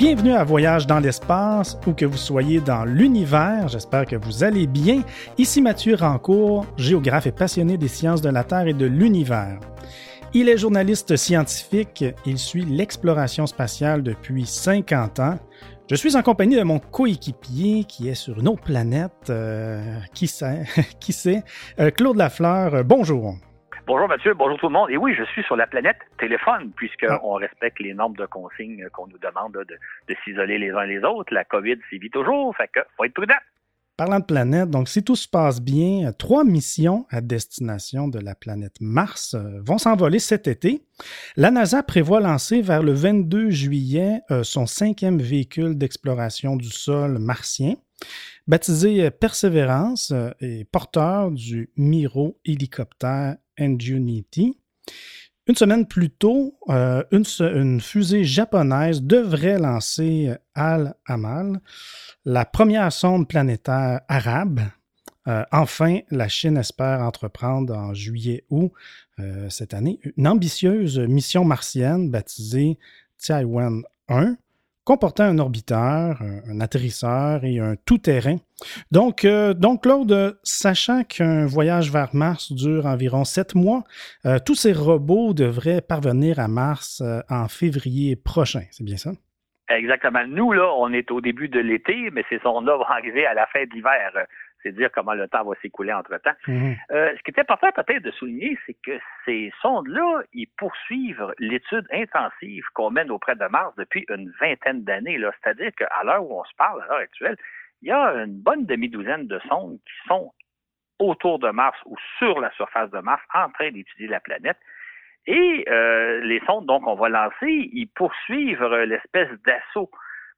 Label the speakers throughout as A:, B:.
A: Bienvenue à Voyage dans l'espace, ou que vous soyez dans l'univers, j'espère que vous allez bien. Ici Mathieu Rancourt, géographe et passionné des sciences de la Terre et de l'univers. Il est journaliste scientifique, il suit l'exploration spatiale depuis 50 ans. Je suis en compagnie de mon coéquipier qui est sur une autre planète, euh, qui sait, qui sait, euh, Claude Lafleur, bonjour.
B: Bonjour Mathieu, bonjour tout le monde. Et oui, je suis sur la planète téléphone, puisqu'on ah. respecte les normes de consignes qu'on nous demande de, de s'isoler les uns les autres. La COVID sévit toujours, fait que faut être prudent.
A: Parlant de planète, donc si tout se passe bien, trois missions à destination de la planète Mars euh, vont s'envoler cet été. La NASA prévoit lancer vers le 22 juillet euh, son cinquième véhicule d'exploration du sol martien. Baptisé Perseverance euh, et porteur du Miro hélicoptère Une semaine plus tôt, une, une, fusée japonaise devrait lancer Al-Amal, la première sonde planétaire arabe. Euh, enfin, la Chine espère entreprendre en juillet-août euh, cette année une ambitieuse mission martienne baptisée Tiawan 1, comportant un orbiteur, un, atterrisseur et un tout-terrain. Donc, euh, donc, Claude, sachant qu'un voyage vers Mars dure environ sept mois, tous ces robots devraient parvenir à Mars en février prochain. C'est bien ça?
B: Exactement. Nous, là, on est au début de l'été, mais ces sondes-là vont arriver à la fin de l'hiver. C'est dire comment le temps va s'écouler entre-temps. Mhm. Euh, ce qui est important peut-être de souligner, c'est que ces sondes-là, ils poursuivent l'étude intensive qu'on mène auprès de Mars depuis une vingtaine d'années. C'est-à-dire qu'à l'heure où on se parle, à l'heure actuelle, il y a une bonne demi-douzaine de sondes qui sont autour de Mars ou sur la surface de Mars en train d'étudier la planète. Et euh, les sondes, donc, on va lancer, ils poursuivent euh, l'espèce d'assaut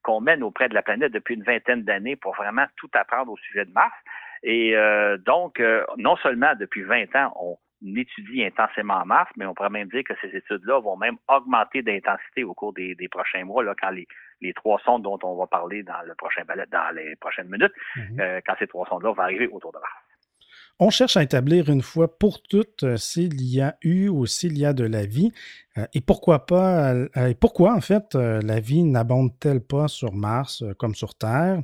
B: qu'on mène auprès de la planète depuis une vingtaine d'années pour vraiment tout apprendre au sujet de Mars. Et euh, donc, non seulement depuis 20 ans, on étudie intensément Mars, mais on pourrait même dire que ces études-là vont même augmenter d'intensité au cours des, prochains mois, là, quand les, les, trois sondes dont on va parler dans le prochain ballet, dans les prochaines minutes, mm-hmm. quand ces trois sondes-là vont arriver autour de Mars.
A: On cherche à établir une fois pour toutes euh, s'il y a eu ou s'il y a de la vie euh, et pourquoi pas euh, et pourquoi en fait la vie n'abonde-t-elle pas sur Mars comme sur Terre?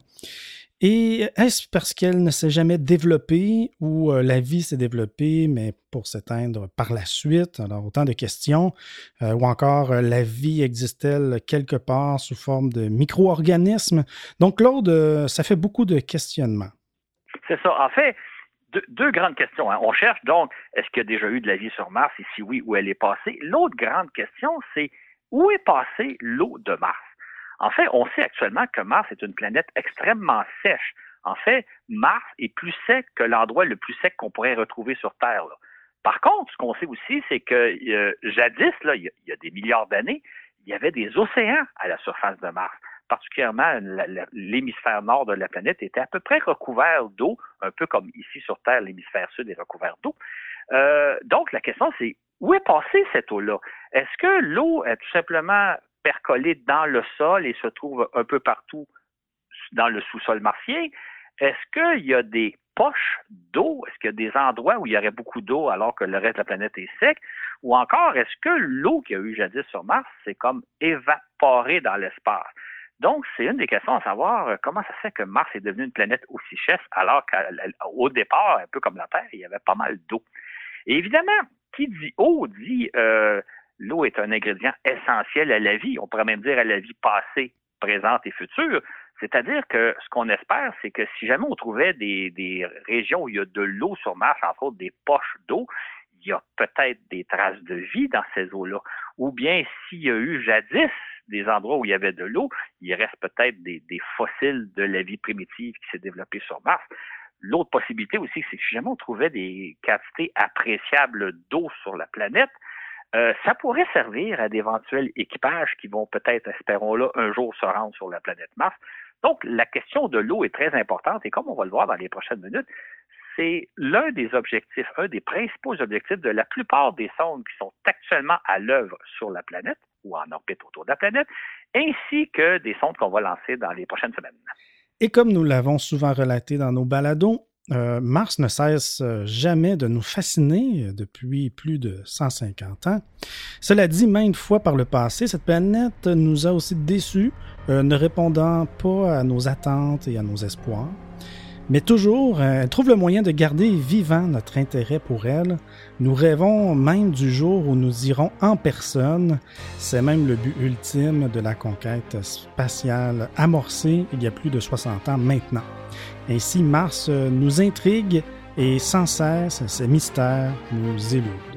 A: Et est-ce parce qu'elle ne s'est jamais développée ou la vie s'est développée, mais pour s'éteindre par la suite? Alors, autant de questions. ou encore, la vie existe-t-elle quelque part sous forme de micro-organismes? Donc, Claude, ça fait beaucoup de questionnements.
B: C'est ça. En fait, deux, grandes questions. Hein. On cherche donc, est-ce qu'il y a déjà eu de la vie sur Mars? Et si oui, où elle est passée? L'autre grande question, c'est où est passée l'eau de Mars? En fait, on sait actuellement que Mars est une planète extrêmement sèche. En fait, Mars est plus sec que l'endroit le plus sec qu'on pourrait retrouver sur Terre. Par contre, ce qu'on sait aussi, c'est que euh, jadis, il y a des milliards d'années, il y avait des océans à la surface de Mars particulièrement l'hémisphère nord de la planète, était à peu près recouvert d'eau, un peu comme ici sur Terre, l'hémisphère sud est recouvert d'eau. Euh, donc, la question, c'est où est passée cette eau-là? Est-ce que l'eau est tout simplement percolée dans le sol et se trouve un peu partout dans le sous-sol martien? Est-ce qu'il y a des poches d'eau? Est-ce qu'il y a des endroits où il y aurait beaucoup d'eau alors que le reste de la planète est sec? Ou encore, est-ce que l'eau qu'il y a eu jadis sur Mars, c'est comme évaporée dans l'espace? Donc, c'est une des questions à savoir euh, comment ça se fait que Mars est devenu une planète aussi chère alors qu'au départ, un peu comme la Terre, il y avait pas mal d'eau. Et évidemment, qui dit eau dit euh, l'eau est un ingrédient essentiel à la vie, on pourrait même dire à la vie passée, présente et future. C'est-à-dire que ce qu'on espère, c'est que si jamais on trouvait des, des régions où il y a de l'eau sur Mars, entre autres des poches d'eau, il y a peut-être des traces de vie dans ces eaux-là. Ou bien s'il y a eu jadis des endroits où il y avait de l'eau, il reste peut-être des, fossiles de la vie primitive qui s'est développée sur Mars. L'autre possibilité aussi, c'est que si jamais on trouvait des quantités appréciables d'eau sur la planète, euh, ça pourrait servir à d'éventuels équipages qui vont peut-être, espérons-le, un jour se rendre sur la planète Mars. Donc, la question de l'eau est très importante et comme on va le voir dans les prochaines minutes, c'est l'un des objectifs, un des principaux objectifs de la plupart des sondes qui sont actuellement à l'œuvre sur la planète ou en orbite autour de la planète, ainsi que des sondes qu'on va lancer dans les prochaines semaines.
A: Et comme nous l'avons souvent relaté dans nos balados, euh, Mars ne cesse jamais de nous fasciner depuis plus de 150 ans. Cela dit, maintes fois par le passé, cette planète nous a aussi déçus, ne répondant pas à nos attentes et à nos espoirs. Mais toujours, euh, elle trouve le moyen de garder vivant notre intérêt pour elle. Nous rêvons même du jour où nous irons en personne. C'est même le but ultime de la conquête spatiale amorcée il y a plus de 60 ans maintenant. Ainsi, Mars nous intrigue et sans cesse, ces mystères nous éludent.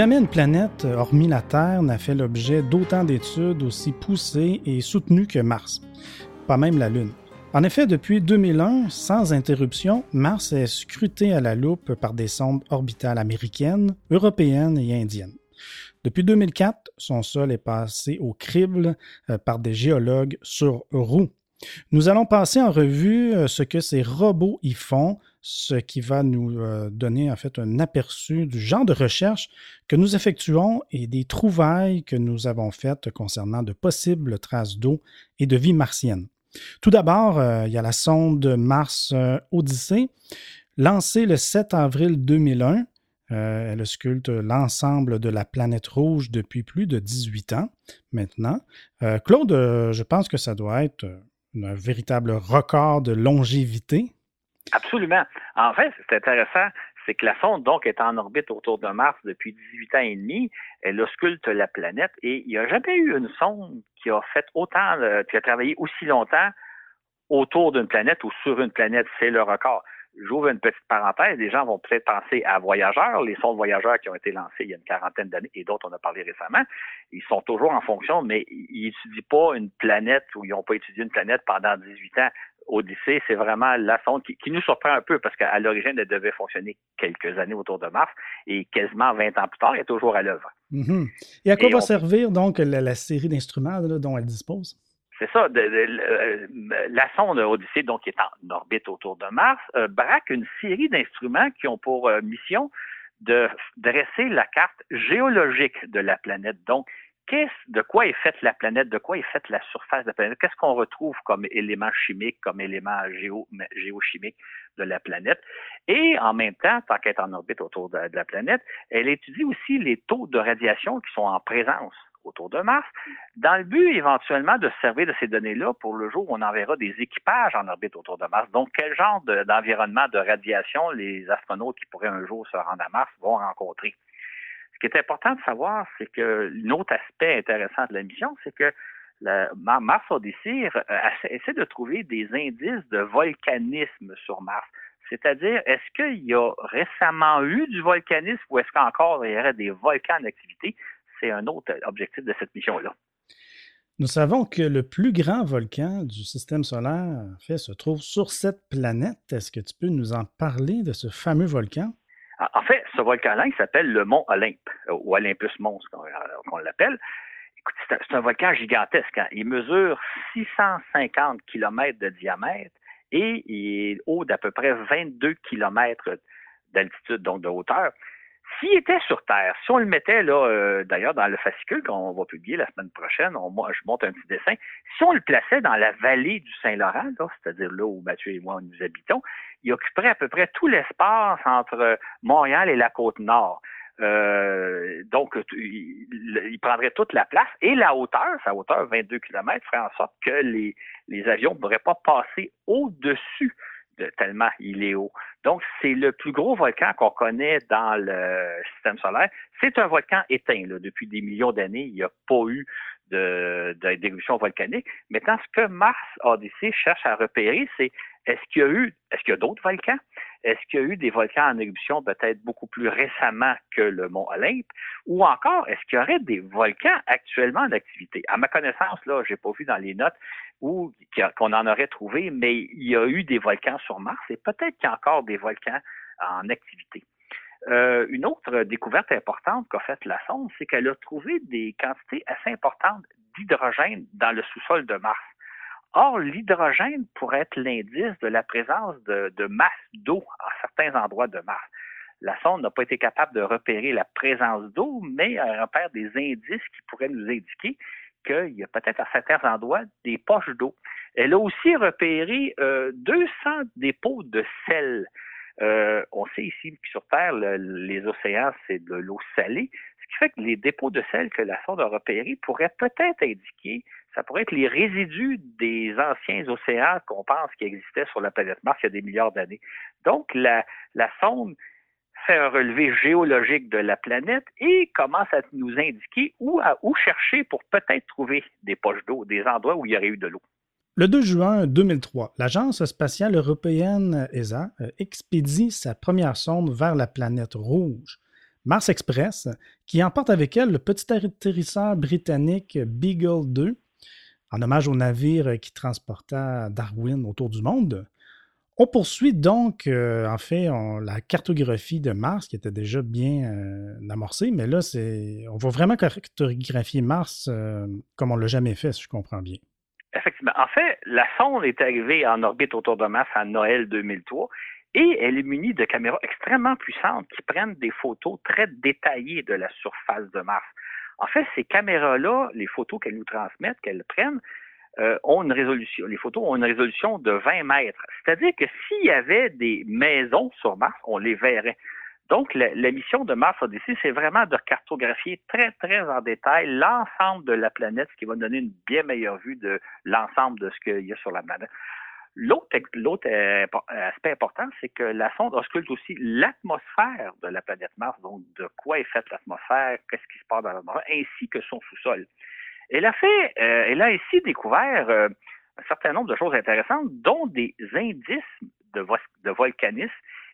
A: Jamais une planète, hormis la Terre, n'a fait l'objet d'autant d'études aussi poussées et soutenues que Mars, pas même la Lune. En effet, depuis 2001, sans interruption, Mars est scruté à la loupe par des sondes orbitales américaines, européennes et indiennes. Depuis 2004, son sol est passé au crible euh, par des géologues sur roue. Nous allons passer en revue euh, ce que ces robots y font, ce qui va nous euh, donner en fait un aperçu du genre de recherche que nous effectuons et des trouvailles que nous avons faites concernant de possibles traces d'eau et de vie martienne. Tout d'abord, euh, il y a la sonde Mars euh, Odyssey, lancée le 7 avril 2001. elle sculpte l'ensemble de la planète rouge depuis plus de 18 ans maintenant. Claude, je pense que ça doit être un véritable record de longévité
B: Absolument. En fait, c'est intéressant, c'est que la sonde, donc, est en orbite autour de Mars depuis 18 ans et demi. Elle ausculte la planète et il n'y a jamais eu une sonde qui a fait autant, qui a travaillé aussi longtemps autour d'une planète ou sur une planète. C'est le record. J'ouvre une petite parenthèse. Les gens vont peut-être penser à Voyageurs, les sondes Voyageurs qui ont été lancées il y a une quarantaine d'années et d'autres on a parlé récemment. Ils sont toujours en fonction, mais ils n'étudient pas une planète ou ils n'ont pas étudié une planète pendant 18 ans. Odyssée, c'est vraiment la sonde qui, nous surprend un peu parce qu'à l'origine, elle devait fonctionner quelques années autour de Mars et quasiment 20 ans plus tard, elle est toujours à l'œuvre.
A: Mm-hmm. Et à quoi va servir donc la, série d'instruments dont elle dispose?
B: C'est ça. Euh, la sonde Odyssée, donc, qui est en orbite autour de Mars, euh, braque une série d'instruments qui ont pour euh, mission de dresser la carte géologique de la planète. Donc, de quoi est faite la planète, de quoi est faite la surface de la planète, qu'est-ce qu'on retrouve comme éléments chimiques, comme éléments géo, géochimiques de la planète? Et en même temps, tant qu'elle est en orbite autour de, la planète, elle étudie aussi les taux de radiation qui sont en présence autour de Mars, dans le but éventuellement de servir de ces données-là pour le jour où on enverra des équipages en orbite autour de Mars. Donc, quel genre d'environnement de, radiation les astronautes qui pourraient un jour se rendre à Mars vont rencontrer? Ce qui est important de savoir, c'est que l'autre aspect intéressant de la mission, c'est que la, Mars Odyssey euh, essaie de trouver des indices de volcanisme sur Mars. C'est-à-dire, est-ce qu'il y a récemment eu du volcanisme ou est-ce qu'encore il y aurait des volcans en activité? C'est un autre objectif de cette mission-là.
A: Nous savons que le plus grand volcan du système solaire en fait, se trouve sur cette planète. Est-ce que tu peux nous en parler de ce fameux volcan?
B: En fait, ce volcan-là, il s'appelle le mont Olympe, euh, ou Olympus Mons, qu'on euh, l'appelle. C'est un volcan gigantesque. Hein. Il mesure 650 km de diamètre et il est haut d'à peu près 22 km d'altitude, donc de hauteur. S'il était sur Terre, si on le mettait là, euh, d'ailleurs dans le fascicule qu'on va publier la semaine prochaine, moi je monte un petit dessin. Si on le plaçait dans la vallée du Saint-Laurent, c'est-à-dire là où Mathieu et moi nous habitons, il occuperait à peu près tout l'espace entre Montréal et la côte nord. Euh, donc, il, prendrait toute la place et la hauteur, sa hauteur 22 km, ferait en sorte que les, les avions ne pourraient pas passer au-dessus tellement il est haut. Donc, c'est le plus gros volcan qu'on connaît dans le système solaire. C'est un volcan éteint. Depuis des millions d'années, il n'y a pas eu d'éruption volcanique. Maintenant, ce que Mars Odyssey cherche à repérer, c'est est-ce qu'il y a eu, est-ce qu'il y a d'autres volcans? Est-ce qu'il y a eu des volcans en éruption peut-être beaucoup plus récemment que le mont Olympe? Ou encore, est-ce qu'il y aurait des volcans actuellement en activité? À ma connaissance, là, j'ai pas vu dans les notes où qu'on en aurait trouvé, mais il y a eu des volcans sur Mars et peut-être qu'il y a encore des volcans en activité. Euh, une autre découverte importante qu'a faite la sonde, c'est qu'elle a trouvé des quantités assez importantes d'hydrogène dans le sous-sol de Mars. Or, l'hydrogène pourrait être l'indice de la présence de, de masse d'eau à certains endroits de Mars. La sonde n'a pas été capable de repérer la présence d'eau, mais elle repère des indices qui pourraient nous indiquer qu'il y a peut-être à certains endroits des poches d'eau. Elle a aussi repéré euh, 200 dépôts de sel. Euh, on sait ici que sur Terre, les océans, c'est de l'eau salée, ce qui fait que les dépôts de sel que la sonde a repérés pourraient peut-être indiquer, ça pourrait être les résidus des anciens océans qu'on pense qui existaient sur la planète Mars il y a des milliards d'années. Donc, la, la sonde fait un relevé géologique de la planète et commence à nous indiquer où, chercher pour peut-être trouver des poches d'eau, des endroits où il y aurait eu de l'eau.
A: Le 2 juin 2003, l'Agence spatiale européenne ESA euh, expédie sa première sonde vers la planète rouge, Mars Express, qui emporte avec elle le petit atterrisseur britannique Beagle 2, en hommage au navire qui transporta Darwin autour du monde. On poursuit donc, euh, en fait, la cartographie de Mars qui était déjà bien euh, amorcée, mais là, c'est, on va vraiment cartographier Mars euh, comme on ne l'a jamais fait, si je comprends bien.
B: Effectivement. En fait, la sonde est arrivée en orbite autour de Mars à Noël 2003 et elle est munie de caméras extrêmement puissantes qui prennent des photos très détaillées de la surface de Mars. En fait, ces caméras-là, les photos qu'elles nous transmettent, qu'elles prennent, euh, ont une résolution, les photos ont une résolution de 20 mètres. C'est-à-dire que s'il y avait des maisons sur Mars, on les verrait. Donc, la, mission de Mars Odyssey, c'est vraiment de cartographier très, très en détail l'ensemble de la planète, ce qui va donner une bien meilleure vue de l'ensemble de ce qu'il y a sur la planète. L'autre, l'autre aspect important, c'est que la sonde ausculte aussi l'atmosphère de la planète Mars, donc de quoi est faite l'atmosphère, qu'est-ce qui se passe dans l'atmosphère, ainsi que son sous-sol. Elle a fait, euh, elle a ici découvert euh, un certain nombre de choses intéressantes, dont des indices de, volcanisme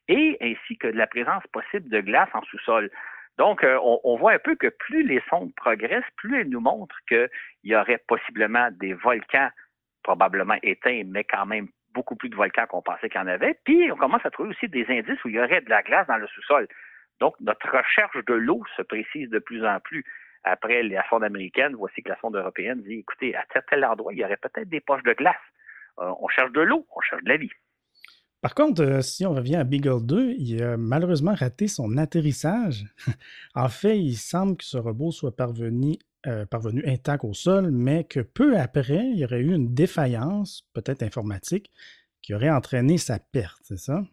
B: et ainsi que de la présence possible de glace en sous-sol. Donc, euh, on, on, voit un peu que plus les sondes progressent, plus elles nous montrent qu'il y aurait possiblement des volcans probablement éteints, mais quand même beaucoup plus de volcans qu'on pensait qu'il y en avait. Puis, on commence à trouver aussi des indices où il y aurait de la glace dans le sous-sol. Donc, notre recherche de l'eau se précise de plus en plus après la sonde américaine, voici que la sonde européenne dit, écoutez, à tel, endroit, il y aurait peut-être des poches de glace. Euh, on cherche de l'eau, on cherche de la vie.
A: Par contre, euh, si on revient à Beagle 2, il a malheureusement raté son atterrissage. en fait, il semble que ce robot soit parvenu, euh, parvenu intact au sol, mais que peu après, il y aurait eu une défaillance, peut-être informatique, qui aurait entraîné sa perte, c'est ça?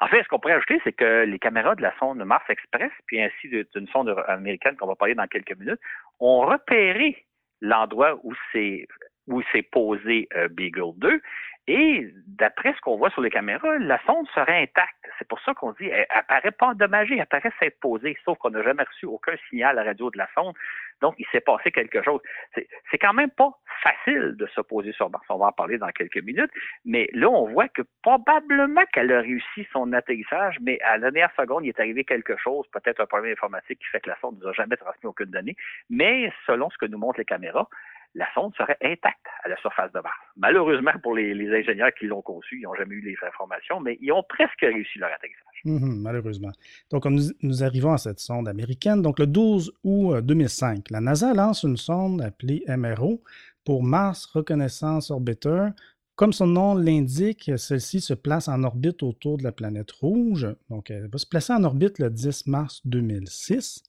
B: En fait, ce qu'on pourrait ajouter, c'est que les caméras de la sonde Mars Express, puis ainsi d'une sonde américaine qu'on va parler dans quelques minutes, ont repéré l'endroit où s'est où s'est posé euh, Beagle 2 et d'après ce qu'on voit sur les caméras, la sonde serait intacte. C'est pour ça qu'on dit elle, elle paraît pas endommagée, elle paraît s'être posée, sauf qu'on n'a jamais reçu aucun signal à la radio de la sonde. Donc, il s'est passé quelque chose. C'est quand même pas facile de se poser sur Mars. On va en parler dans quelques minutes. Mais là, on voit que probablement qu'elle a réussi son atterrissage, mais à la dernière seconde, il est arrivé quelque chose, peut-être un problème informatique qui fait que la sonde ne nous a jamais transmis aucune donnée. Mais selon ce que nous montrent les caméras, la sonde serait intacte à la surface de Mars. Malheureusement pour les, ingénieurs qui l'ont conçu, ils n'ont jamais eu les informations, mais ils ont presque réussi leur atterrissage.
A: Mhm, malheureusement. Donc, nous, arrivons à cette sonde américaine. Donc, le 12 août 2005, euh, la NASA lance une sonde appelée MRO pour Mars Reconnaissance Orbiter. Comme son nom l'indique, celle-ci se place en orbite autour de la planète rouge. Donc, elle va se placer en orbite le 10 mars 2006,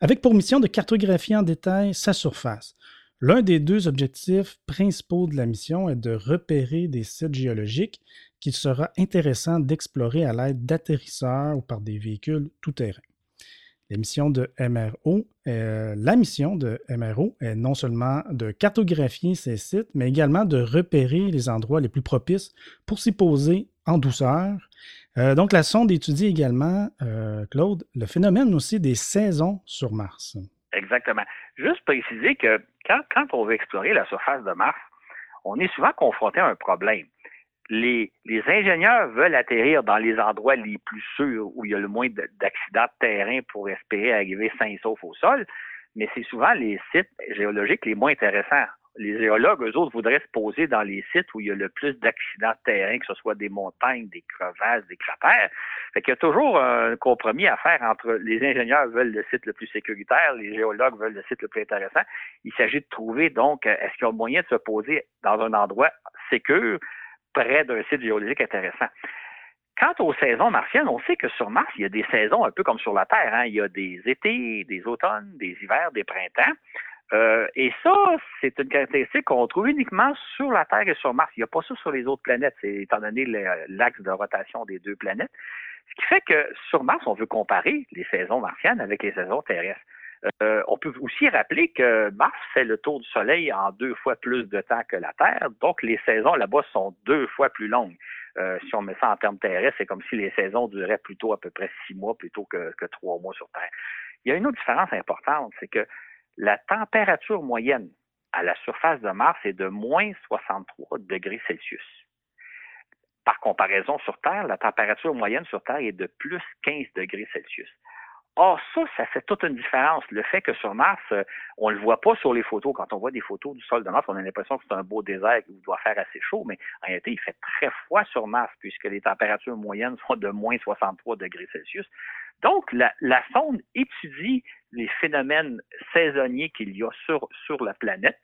A: avec pour mission de cartographier en détail sa surface. L'un des deux objectifs principaux de la mission est de repérer des sites géologiques qu'il sera intéressant d'explorer à l'aide d'atterrisseurs ou par des véhicules tout-terrain. La mission de MRO, euh, la mission de MRO est non seulement de cartographier ces sites, mais également de repérer les endroits les plus propices pour s'y poser en douceur. Euh, donc, la sonde étudie également, euh, Claude, le phénomène aussi des saisons sur Mars.
B: Exactement. Juste préciser que quand, quand on veut explorer la surface de Mars, on est souvent confronté à un problème. Les, les, ingénieurs veulent atterrir dans les endroits les plus sûrs où il y a le moins d'accidents de terrain pour espérer arriver sain et sauf au sol, mais c'est souvent les sites géologiques les moins intéressants. Les géologues, eux autres, voudraient se poser dans les sites où il y a le plus d'accidents de terrain, que ce soit des montagnes, des crevasses, des cratères. Fait qu'il y a toujours un compromis à faire entre les ingénieurs veulent le site le plus sécuritaire, les géologues veulent le site le plus intéressant. Il s'agit de trouver, donc, est-ce qu'il y a moyen de se poser dans un endroit sécur, près d'un site géologique intéressant? Quant aux saisons martiennes, on sait que sur Mars, il y a des saisons un peu comme sur la Terre. Hein. Il y a des étés, des automnes, des hivers, des printemps. Euh, et ça, c'est une caractéristique qu'on trouve uniquement sur la Terre et sur Mars. Il n'y a pas ça sur les autres planètes, étant donné l'axe de rotation des deux planètes. Ce qui fait que sur Mars, on veut comparer les saisons martiennes avec les saisons terrestres. Euh, on peut aussi rappeler que Mars fait le tour du Soleil en deux fois plus de temps que la Terre, donc les saisons là-bas sont deux fois plus longues. Euh, si on met ça en termes terrestres, c'est comme si les saisons duraient plutôt à peu près six mois plutôt que, que trois mois sur Terre. Il y a une autre différence importante, c'est que la température moyenne à la surface de Mars est de moins 63 degrés Celsius. Par comparaison sur Terre, la température moyenne sur Terre est de plus 15 degrés Celsius. Or, ça, ça fait toute une différence. Le fait que sur Mars, euh, on ne le voit pas sur les photos. Quand on voit des photos du sol de Mars, on a l'impression que c'est un beau désert où il doit faire assez chaud, mais en réalité, il fait très froid sur Mars puisque les températures moyennes sont de moins 63 degrés Celsius. Donc, la, sonde étudie les phénomènes saisonniers qu'il y a sur, sur la planète.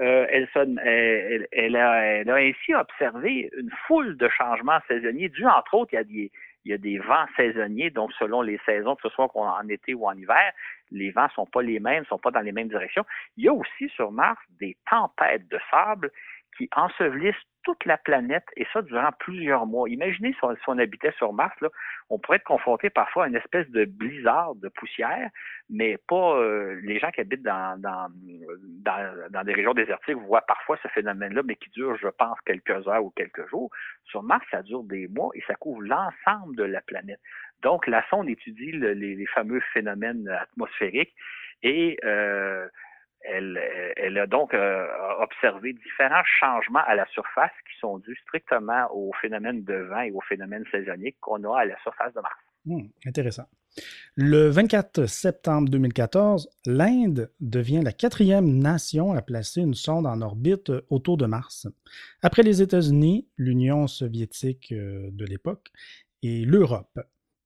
B: Euh, elle, elle, elle, a, elle, a, ainsi observé une foule de changements saisonniers dus, entre autres, a des, il y a des vents saisonniers, donc selon les saisons, que ce soit en été ou en hiver, les vents sont pas les mêmes, sont pas dans les mêmes directions. Il y a aussi sur Mars des tempêtes de sable qui ensevelissent toute la planète et ça durant plusieurs mois. Imaginez si on, habitait sur Mars, là, on pourrait être confronté parfois à une espèce de blizzard de poussière, mais pas euh, les gens qui habitent dans, dans, dans, des régions désertiques voient parfois ce phénomène-là, mais qui dure, je pense, quelques heures ou quelques jours. Sur Mars, ça dure des mois et ça couvre l'ensemble de la planète. Donc, la sonde étudie les, fameux phénomènes atmosphériques et euh, elle, a donc euh, observé différents changements à la surface qui sont dus strictement au phénomène de vent et au phénomène saisonnier qu'on a à la surface de Mars.
A: Hmm, intéressant. Le 24 septembre 2014, l'Inde devient la quatrième nation à placer une sonde en orbite autour de Mars. Après les États-Unis, l'Union soviétique euh, de l'époque et l'Europe.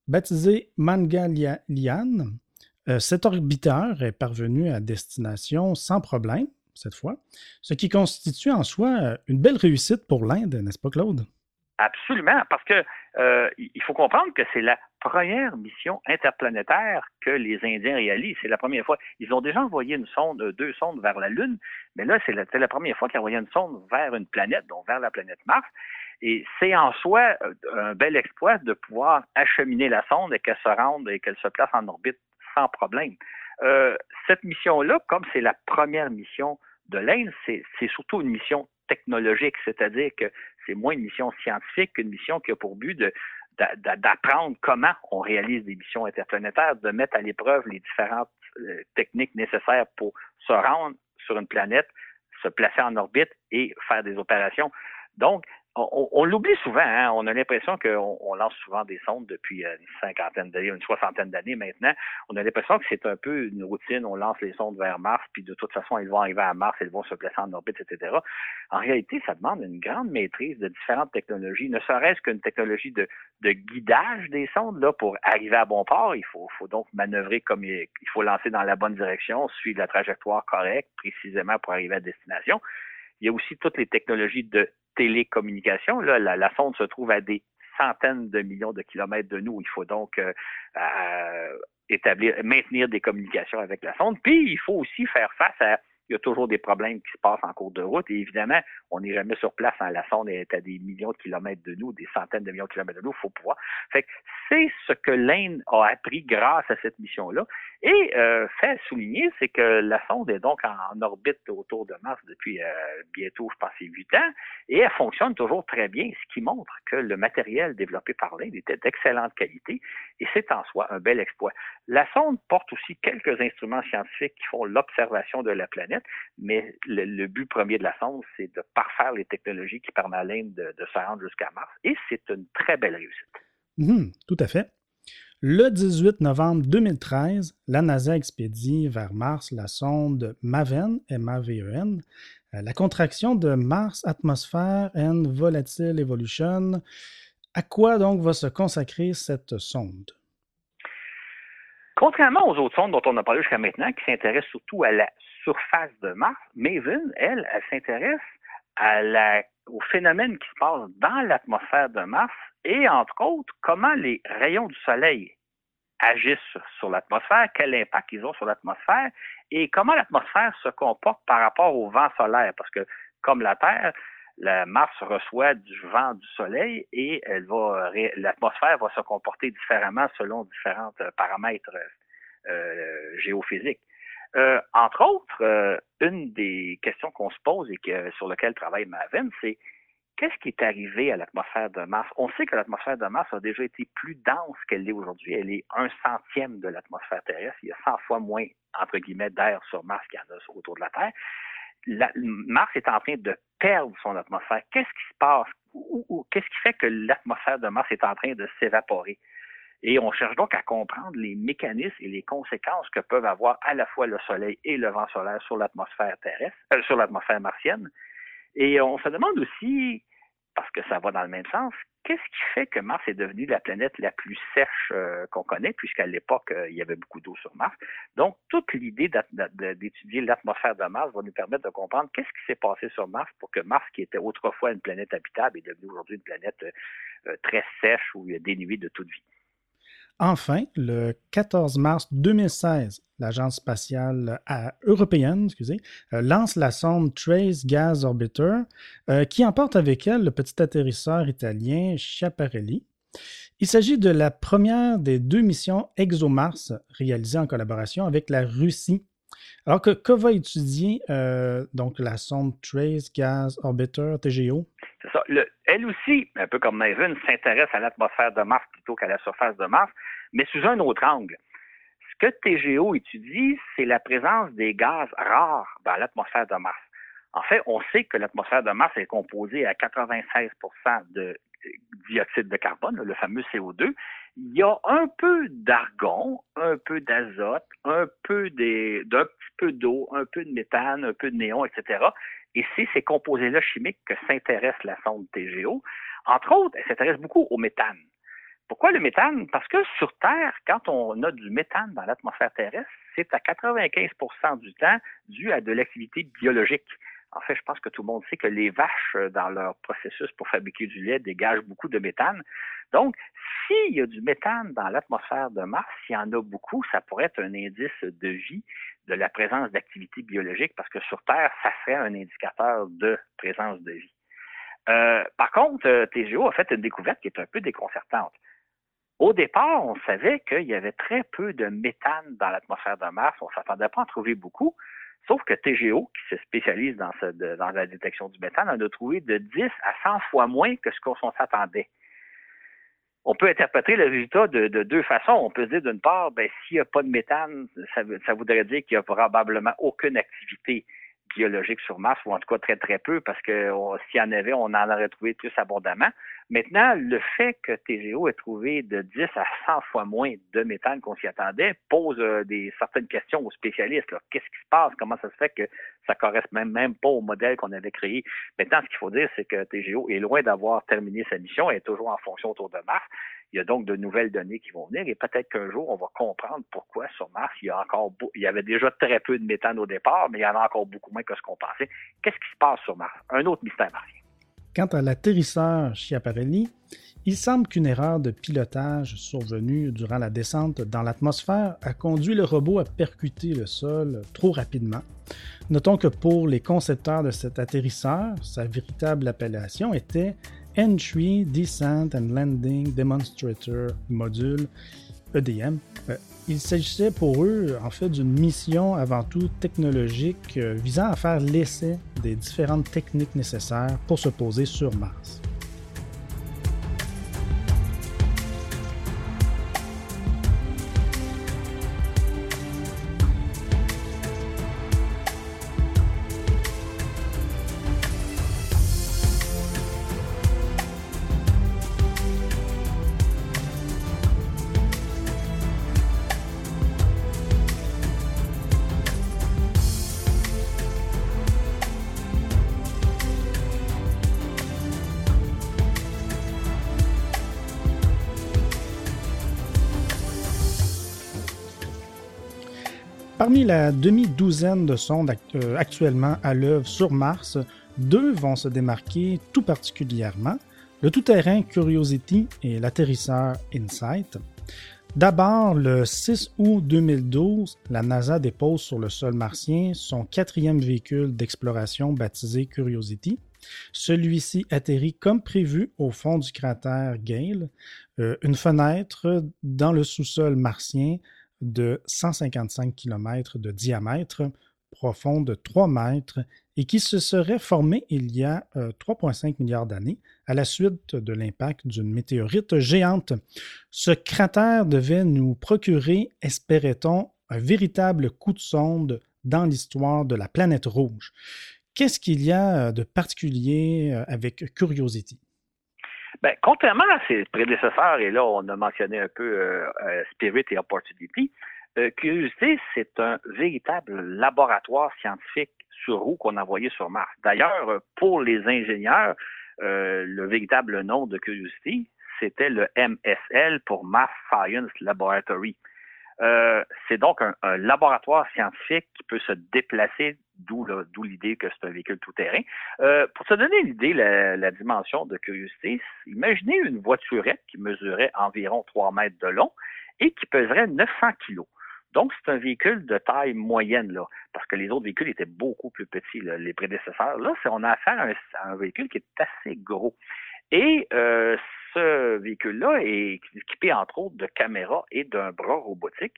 A: Baptisée Mangalyaan, euh, cet orbiteur est parvenu à destination sans problème, cette fois, ce qui constitue en soi euh, une belle réussite pour l'Inde, n'est-ce pas, Claude?
B: Absolument, parce que euh, il faut comprendre que c'est la première mission interplanétaire que les Indiens réalisent. C'est la première fois. Ils ont déjà envoyé une sonde, deux sondes vers la Lune, mais là, c'est la, la, première fois qu'ils envoyé une sonde vers une planète, donc vers la planète Mars. Et c'est en soi un bel exploit de pouvoir acheminer la sonde et qu'elle se rende et qu'elle se place en orbite sans problème. Euh, cette mission-là, comme c'est la première mission de l'Inde, c'est surtout une mission technologique, c'est-à-dire que c'est moins une mission scientifique qu'une mission qui a pour but d'apprendre comment on réalise des missions interplanétaires, de mettre à l'épreuve les différentes euh, techniques nécessaires pour se rendre sur une planète, se placer en orbite et faire des opérations. Donc, on, l'oublie souvent. Hein. On a l'impression qu'on lance souvent des sondes depuis euh, une cinquantaine d'années, une soixantaine d'années maintenant. On a l'impression que c'est un peu une routine. On lance les sondes vers Mars, puis de toute façon, elles vont arriver à Mars, elles vont se placer en orbite, etc. En réalité, ça demande une grande maîtrise de différentes technologies, ne serait-ce qu'une technologie de, guidage des sondes là pour arriver à bon port. Il faut, faut donc manœuvrer comme il, il faut lancer dans la bonne direction, suivre la trajectoire correcte précisément pour arriver à destination. Il y a aussi toutes les technologies de télécommunication. Là, la, sonde se trouve à des centaines de millions de kilomètres de nous. Il faut donc euh, euh, établir, maintenir des communications avec la sonde. Puis, il faut aussi faire face à il y a toujours des problèmes qui se passent en cours de route. Et évidemment, on n'est jamais sur place. La sonde est à des millions de kilomètres de nous, des centaines de millions de kilomètres de nous. Il faut pouvoir. Fait c'est ce que l'Inde a appris grâce à cette mission-là. Et euh, fait souligner, c'est que la sonde est donc en, orbite autour de Mars depuis euh, bientôt, je pense, huit ans, et elle fonctionne toujours très bien, ce qui montre que le matériel développé par l'Inde était d'excellente qualité, et c'est en soi un bel exploit. La sonde porte aussi quelques instruments scientifiques qui font l'observation de la planète, mais le, but premier de la sonde, c'est de parfaire les technologies qui permettent à l'Inde de, se rendre jusqu'à Mars, et c'est une très belle réussite.
A: Mmh, tout à fait. Le 18 novembre 2013, la NASA expédie vers Mars la sonde MAVEN, M-A-V-E-N, la contraction de Mars Atmosphere and Volatile Evolution. À quoi donc va se consacrer cette sonde?
B: Contrairement aux autres sondes dont on a parlé jusqu'à maintenant, qui s'intéressent surtout à la surface de Mars, Maven, elle, elle s'intéresse à la, au phénomène qui se passe dans l'atmosphère de Mars et, entre autres, comment les rayons du Soleil agissent sur l'atmosphère, quel impact ils ont sur l'atmosphère et comment l'atmosphère se comporte par rapport au vent solaire. Parce que, comme la Terre, la Mars reçoit du vent du Soleil et l'atmosphère va se comporter différemment selon différents euh, paramètres euh, géophysiques. Euh, entre autres, euh, une des questions qu'on se pose et que, sur lequel travaille Maven, c'est qu'est-ce qui est arrivé à l'atmosphère de Mars? On sait que l'atmosphère de Mars a déjà été plus dense qu'elle l'est aujourd'hui. Elle est un centième de l'atmosphère terrestre. Il y a 100 fois moins, entre guillemets, d'air sur Mars qu'il y en a autour de la Terre la, Mars est en train de perdre son atmosphère. Qu'est-ce qui se passe? Qu'est-ce qui fait que l'atmosphère de Mars est en train de s'évaporer? Et on cherche donc à comprendre les mécanismes et les conséquences que peuvent avoir à la fois le Soleil et le vent solaire sur l'atmosphère terrestre, euh, sur l'atmosphère martienne. Et on se demande aussi, parce que ça va dans le même sens, qu'est-ce qui fait que Mars est devenue la planète la plus sèche euh, qu'on connaît, puisqu'à l'époque, euh, il y avait beaucoup d'eau sur Mars. Donc, toute l'idée d'étudier l'atmosphère de Mars va nous permettre de comprendre qu'est-ce qui s'est passé sur Mars pour que Mars, qui était autrefois une planète habitable, est devenue aujourd'hui une planète euh, très sèche ou dénuée de toute vie.
A: Enfin, le 14 mars 2016, l'agence spatiale euh, européenne euh, lance la sonde Trace Gas Orbiter, euh, qui emporte avec elle le petit atterrisseur italien Schiaparelli. Il s'agit de la première des deux missions ExoMars réalisées en collaboration avec la Russie. Alors que, va étudier donc la sonde Trace Gas Orbiter TGO?
B: C'est ça. elle aussi, un peu comme Maven, s'intéresse à l'atmosphère de Mars plutôt qu'à la surface de Mars mais sous un autre angle. Ce que TGO étudie, c'est la présence des gaz rares dans l'atmosphère de Mars. En fait, on sait que l'atmosphère de Mars est composée à 96% de dioxyde de carbone, le fameux CO2. Il y a un peu d'argon, un peu d'azote, un peu d'un petit peu d'eau, un peu de méthane, un peu de néon, etc. Et c'est ces composés-là chimiques que s'intéresse la sonde TGO. Entre autres, elle s'intéresse beaucoup au méthane. Pourquoi le méthane? Parce que sur Terre, quand on a du méthane dans l'atmosphère terrestre, c'est à 95% du temps dû à de l'activité biologique. En fait, je pense que tout le monde sait que les vaches, euh, dans leur processus pour fabriquer du lait, dégagent beaucoup de méthane. Donc, s'il y a du méthane dans l'atmosphère de Mars, s'il y en a beaucoup, ça pourrait être un indice de vie, de la présence d'activité biologique, parce que sur Terre, ça serait un indicateur de présence de vie. Euh, par contre, euh, TGO a fait une découverte qui est un peu déconcertante. Au départ, on savait qu'il y avait très peu de méthane dans l'atmosphère de Mars. On ne s'attendait pas à en trouver beaucoup. Sauf que TGO, qui se spécialise dans, la détection du méthane, en a trouvé de 10 à 100 fois moins que ce qu'on s'attendait. On peut interpréter le résultat de, deux façons. On peut dire, d'une part, ben, s'il n'y a pas de méthane, ça, ça voudrait dire qu'il n'y a probablement aucune activité biologique sur Mars, ou en tout cas très, très peu, parce que s'il y en avait, on en aurait trouvé plus abondamment. Maintenant, le fait que TGO ait trouvé de 10 à 100 fois moins de méthane qu'on s'y attendait pose euh, des certaines questions aux spécialistes. Qu'est-ce qui se passe? Comment ça se fait que ça correspond même, pas au modèle qu'on avait créé? Maintenant, ce qu'il faut dire, c'est que TGO est loin d'avoir terminé sa mission, elle est toujours en fonction autour de Mars. Il y a donc de nouvelles données qui vont venir et peut-être qu'un jour, on va comprendre pourquoi sur Mars, il y a encore il y avait déjà très peu de méthane au départ, mais il y en a encore beaucoup moins que ce qu'on pensait. Qu'est-ce qui se passe sur Mars? Un autre mystère martien.
A: Quant à l'atterrisseur Schiaparelli, il semble qu'une erreur de pilotage survenue durant la descente dans l'atmosphère a conduit le robot à percuter le sol trop rapidement. Notons que pour les concepteurs de cet atterrisseur, sa véritable appellation était Entry, Descent and Landing Demonstrator Module, EDM. Euh, il s'agissait pour eux, en fait, d'une mission avant tout technologique euh, visant à faire l'essai des différentes techniques nécessaires pour se poser sur Mars. La demi-douzaine de sondes euh, actuellement à l'œuvre sur Mars, deux vont se démarquer tout particulièrement, le tout-terrain Curiosity et l'atterrisseur InSight. D'abord, le 6 août 2012, la NASA dépose sur le sol martien son quatrième véhicule d'exploration baptisé Curiosity. Celui-ci atterrit comme prévu au fond du cratère Gale, euh, une fenêtre dans le sous-sol martien de 155 km de diamètre, profond de 3 mètres et qui se serait formé il y a 3,5 euh, milliards d'années à la suite de l'impact d'une météorite géante. Ce cratère devait nous procurer, espérait-on, un véritable coup de sonde dans l'histoire de la planète rouge. Qu'est-ce qu'il y a euh, de particulier euh, avec Curiosity?
B: Bien, contrairement à ses prédécesseurs, et là on a mentionné un peu Spirit et Opportunity, Curiosity, c'est un véritable laboratoire scientifique sur roue qu'on envoyait sur Mars. D'ailleurs, pour les ingénieurs, euh, le véritable nom de Curiosity, c'était le MSL pour Mass Science Laboratory. Euh, c'est donc un, laboratoire scientifique qui peut se déplacer, d'où l'idée que c'est un véhicule tout-terrain. Euh, pour se donner l'idée, la, la, dimension de Curiosity, imaginez une voiturette qui mesurait environ 3 mètres de long et qui peserait 900 kilos. Donc, c'est un véhicule de taille moyenne, là, parce que les autres véhicules étaient beaucoup plus petits, les prédécesseurs. Là, on a affaire à un, véhicule qui est assez gros. Et euh, ce véhicule-là est équipé, entre autres, de caméras et d'un bras robotique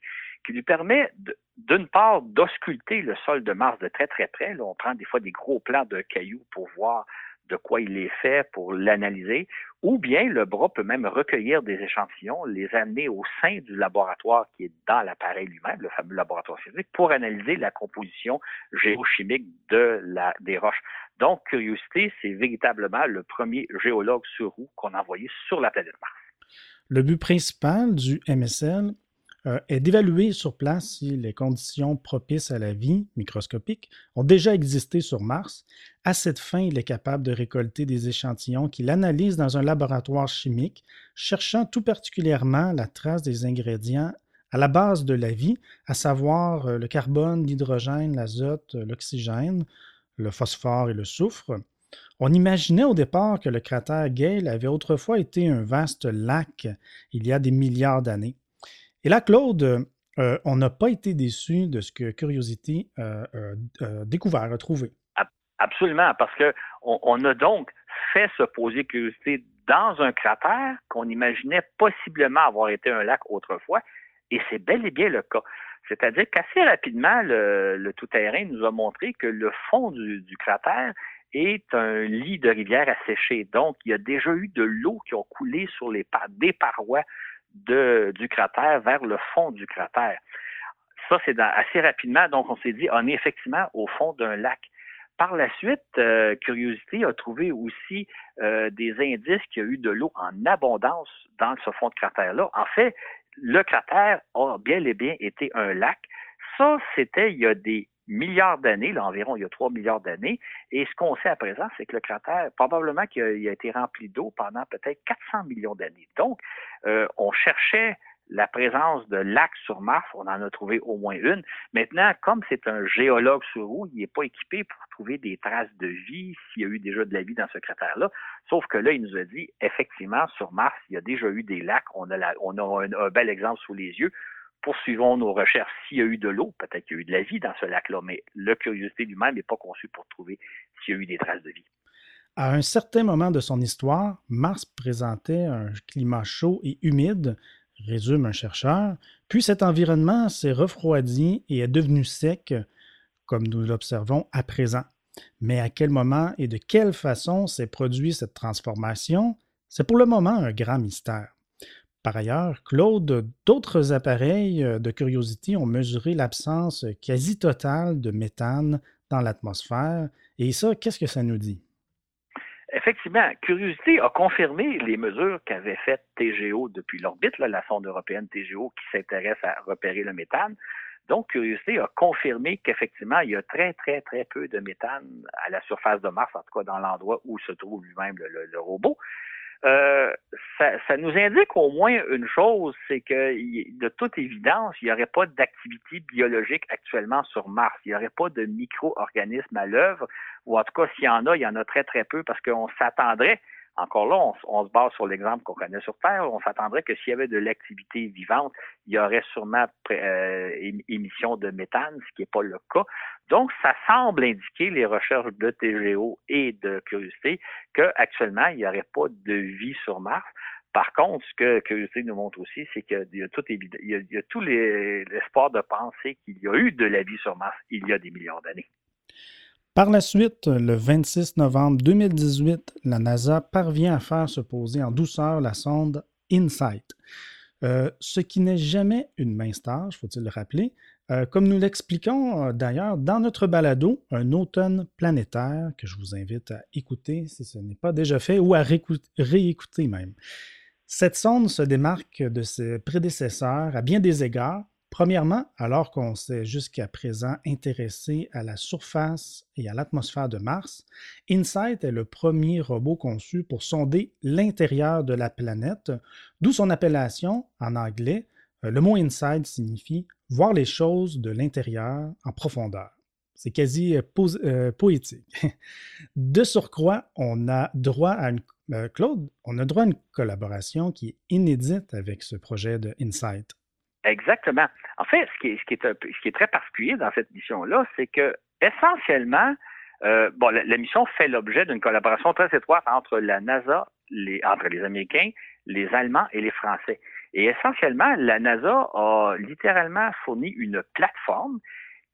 B: qui lui permet, d'une part, d'ausculter le sol de Mars de très, très près. Là, on prend des fois des gros plans de cailloux pour voir de quoi il est fait pour l'analyser, ou bien le bras peut même recueillir des échantillons, les amener au sein du laboratoire qui est dans l'appareil lui-même, le fameux laboratoire physique, pour analyser la composition géochimique des roches. Donc, Curiosity, c'est véritablement le premier géologue sur roue qu'on a envoyé sur la planète Mars.
A: Le but principal du MSL, euh, est d'évaluer sur place si les conditions propices à la vie microscopique ont déjà existé sur Mars. À cette fin, il est capable de récolter des échantillons qu'il analyse dans un laboratoire chimique, cherchant tout particulièrement la trace des ingrédients à la base de la vie, à savoir euh, le carbone, l'hydrogène, l'azote, l'oxygène, le phosphore et le soufre. On imaginait au départ que le cratère Gale avait autrefois été un vaste lac il y a des milliards d'années. Et là, Claude, euh, on n'a pas été déçu de ce que Curiosity euh, a découvert, a trouvé.
B: Absolument, parce qu'on on a donc fait se poser Curiosity dans un cratère qu'on imaginait possiblement avoir été un lac autrefois, et c'est bel et bien le cas. C'est-à-dire qu'assez rapidement, le, tout-terrain nous a montré que le fond du, cratère est un lit de rivière asséché. Donc, il y a déjà eu de l'eau qui a coulé sur les des parois de, du cratère vers le fond du cratère. Ça, c'est assez rapidement. Donc, on s'est dit, on est effectivement au fond d'un lac. Par la suite, euh, Curiosity a trouvé aussi euh, des indices qu'il y a eu de l'eau en abondance dans ce fond de cratère-là. En fait, le cratère a bien et bien été un lac. Ça, c'était il y a des milliards d'années, là, environ il y a 3 milliards d'années. Et ce qu'on sait à présent, c'est que le cratère, probablement qu'il a, été rempli d'eau pendant peut-être 400 millions d'années. Donc, euh, on cherchait la présence de lacs sur Mars, on en a trouvé au moins une. Maintenant, comme c'est un géologue sur roue, il n'est pas équipé pour trouver des traces de vie, s'il y a eu déjà de la vie dans ce cratère-là. Sauf que là, il nous a dit, effectivement, sur Mars, il y a déjà eu des lacs. On a, on a un, bel exemple sous les yeux poursuivons nos recherches. S'il y a eu de l'eau, peut-être qu'il y a eu de la vie dans ce lac-là, mais le curiosité lui-même n'est pas conçu pour trouver s'il y a eu des traces de vie.
A: À un certain moment de son histoire, Mars présentait un climat chaud et humide, résume un chercheur, puis cet environnement s'est refroidi et est devenu sec, comme nous l'observons à présent. Mais à quel moment et de quelle façon s'est produite cette transformation, c'est pour le moment un grand mystère. Par ailleurs, Claude, d'autres appareils euh, de Curiosity ont mesuré l'absence quasi totale de méthane dans l'atmosphère. Et ça, qu'est-ce que ça nous dit?
B: Effectivement, Curiosity a confirmé les mesures qu'avait faites TGO depuis l'orbite, la sonde européenne TGO qui s'intéresse à repérer le méthane. Donc, Curiosity a confirmé qu'effectivement, il y a très, très, très peu de méthane à la surface de Mars, en tout cas dans l'endroit où se trouve lui-même le, robot. Euh, ça, nous indique au moins une chose, c'est que de toute évidence, il n'y aurait pas d'activité biologique actuellement sur Mars. Il n'y aurait pas de micro-organismes à l'œuvre, ou en tout cas, s'il y en a, il y en a très très peu parce qu'on s'attendrait encore là, on, se base sur l'exemple qu'on connaît sur Terre. On s'attendrait que s'il y avait de l'activité vivante, il y aurait sûrement euh, émission de méthane, ce qui n'est pas le cas. Donc, ça semble indiquer les recherches de TGO et de curiosité qu'actuellement, il n'y aurait pas de vie sur Mars. Par contre, ce que Curiosité nous montre aussi, c'est qu'il y a tout, il y a tout l'espoir de penser qu'il y a eu de la vie sur Mars il y a des millions d'années.
A: Par la suite, le 26 novembre 2018, la NASA parvient à faire se poser en douceur la sonde InSight. Euh, ce qui n'est jamais une mince tâche, faut-il le rappeler. Euh, comme nous l'expliquons euh, d'ailleurs dans notre balado, un automne planétaire, que je vous invite à écouter si ce n'est pas déjà fait ou à réécouter même. Cette sonde se démarque de ses prédécesseurs à bien des égards, Premièrement, alors qu'on s'est jusqu'à présent intéressé à la surface et à l'atmosphère de Mars, InSight est le premier robot conçu pour sonder l'intérieur de la planète, d'où son appellation en anglais. Euh, le mot InSight signifie voir les choses de l'intérieur en profondeur. C'est quasi euh, euh, poétique. De surcroît, on a droit à une Claude, on a droit à une collaboration qui est inédite avec ce projet de Insight.
B: Exactement. En fait, ce qui est, ce qui est, ce qui est très particulier dans cette mission-là, c'est que essentiellement, euh, bon, la, mission fait l'objet d'une collaboration très étroite entre la NASA, les, entre les Américains, les Allemands et les Français. Et essentiellement, la NASA a littéralement fourni une plateforme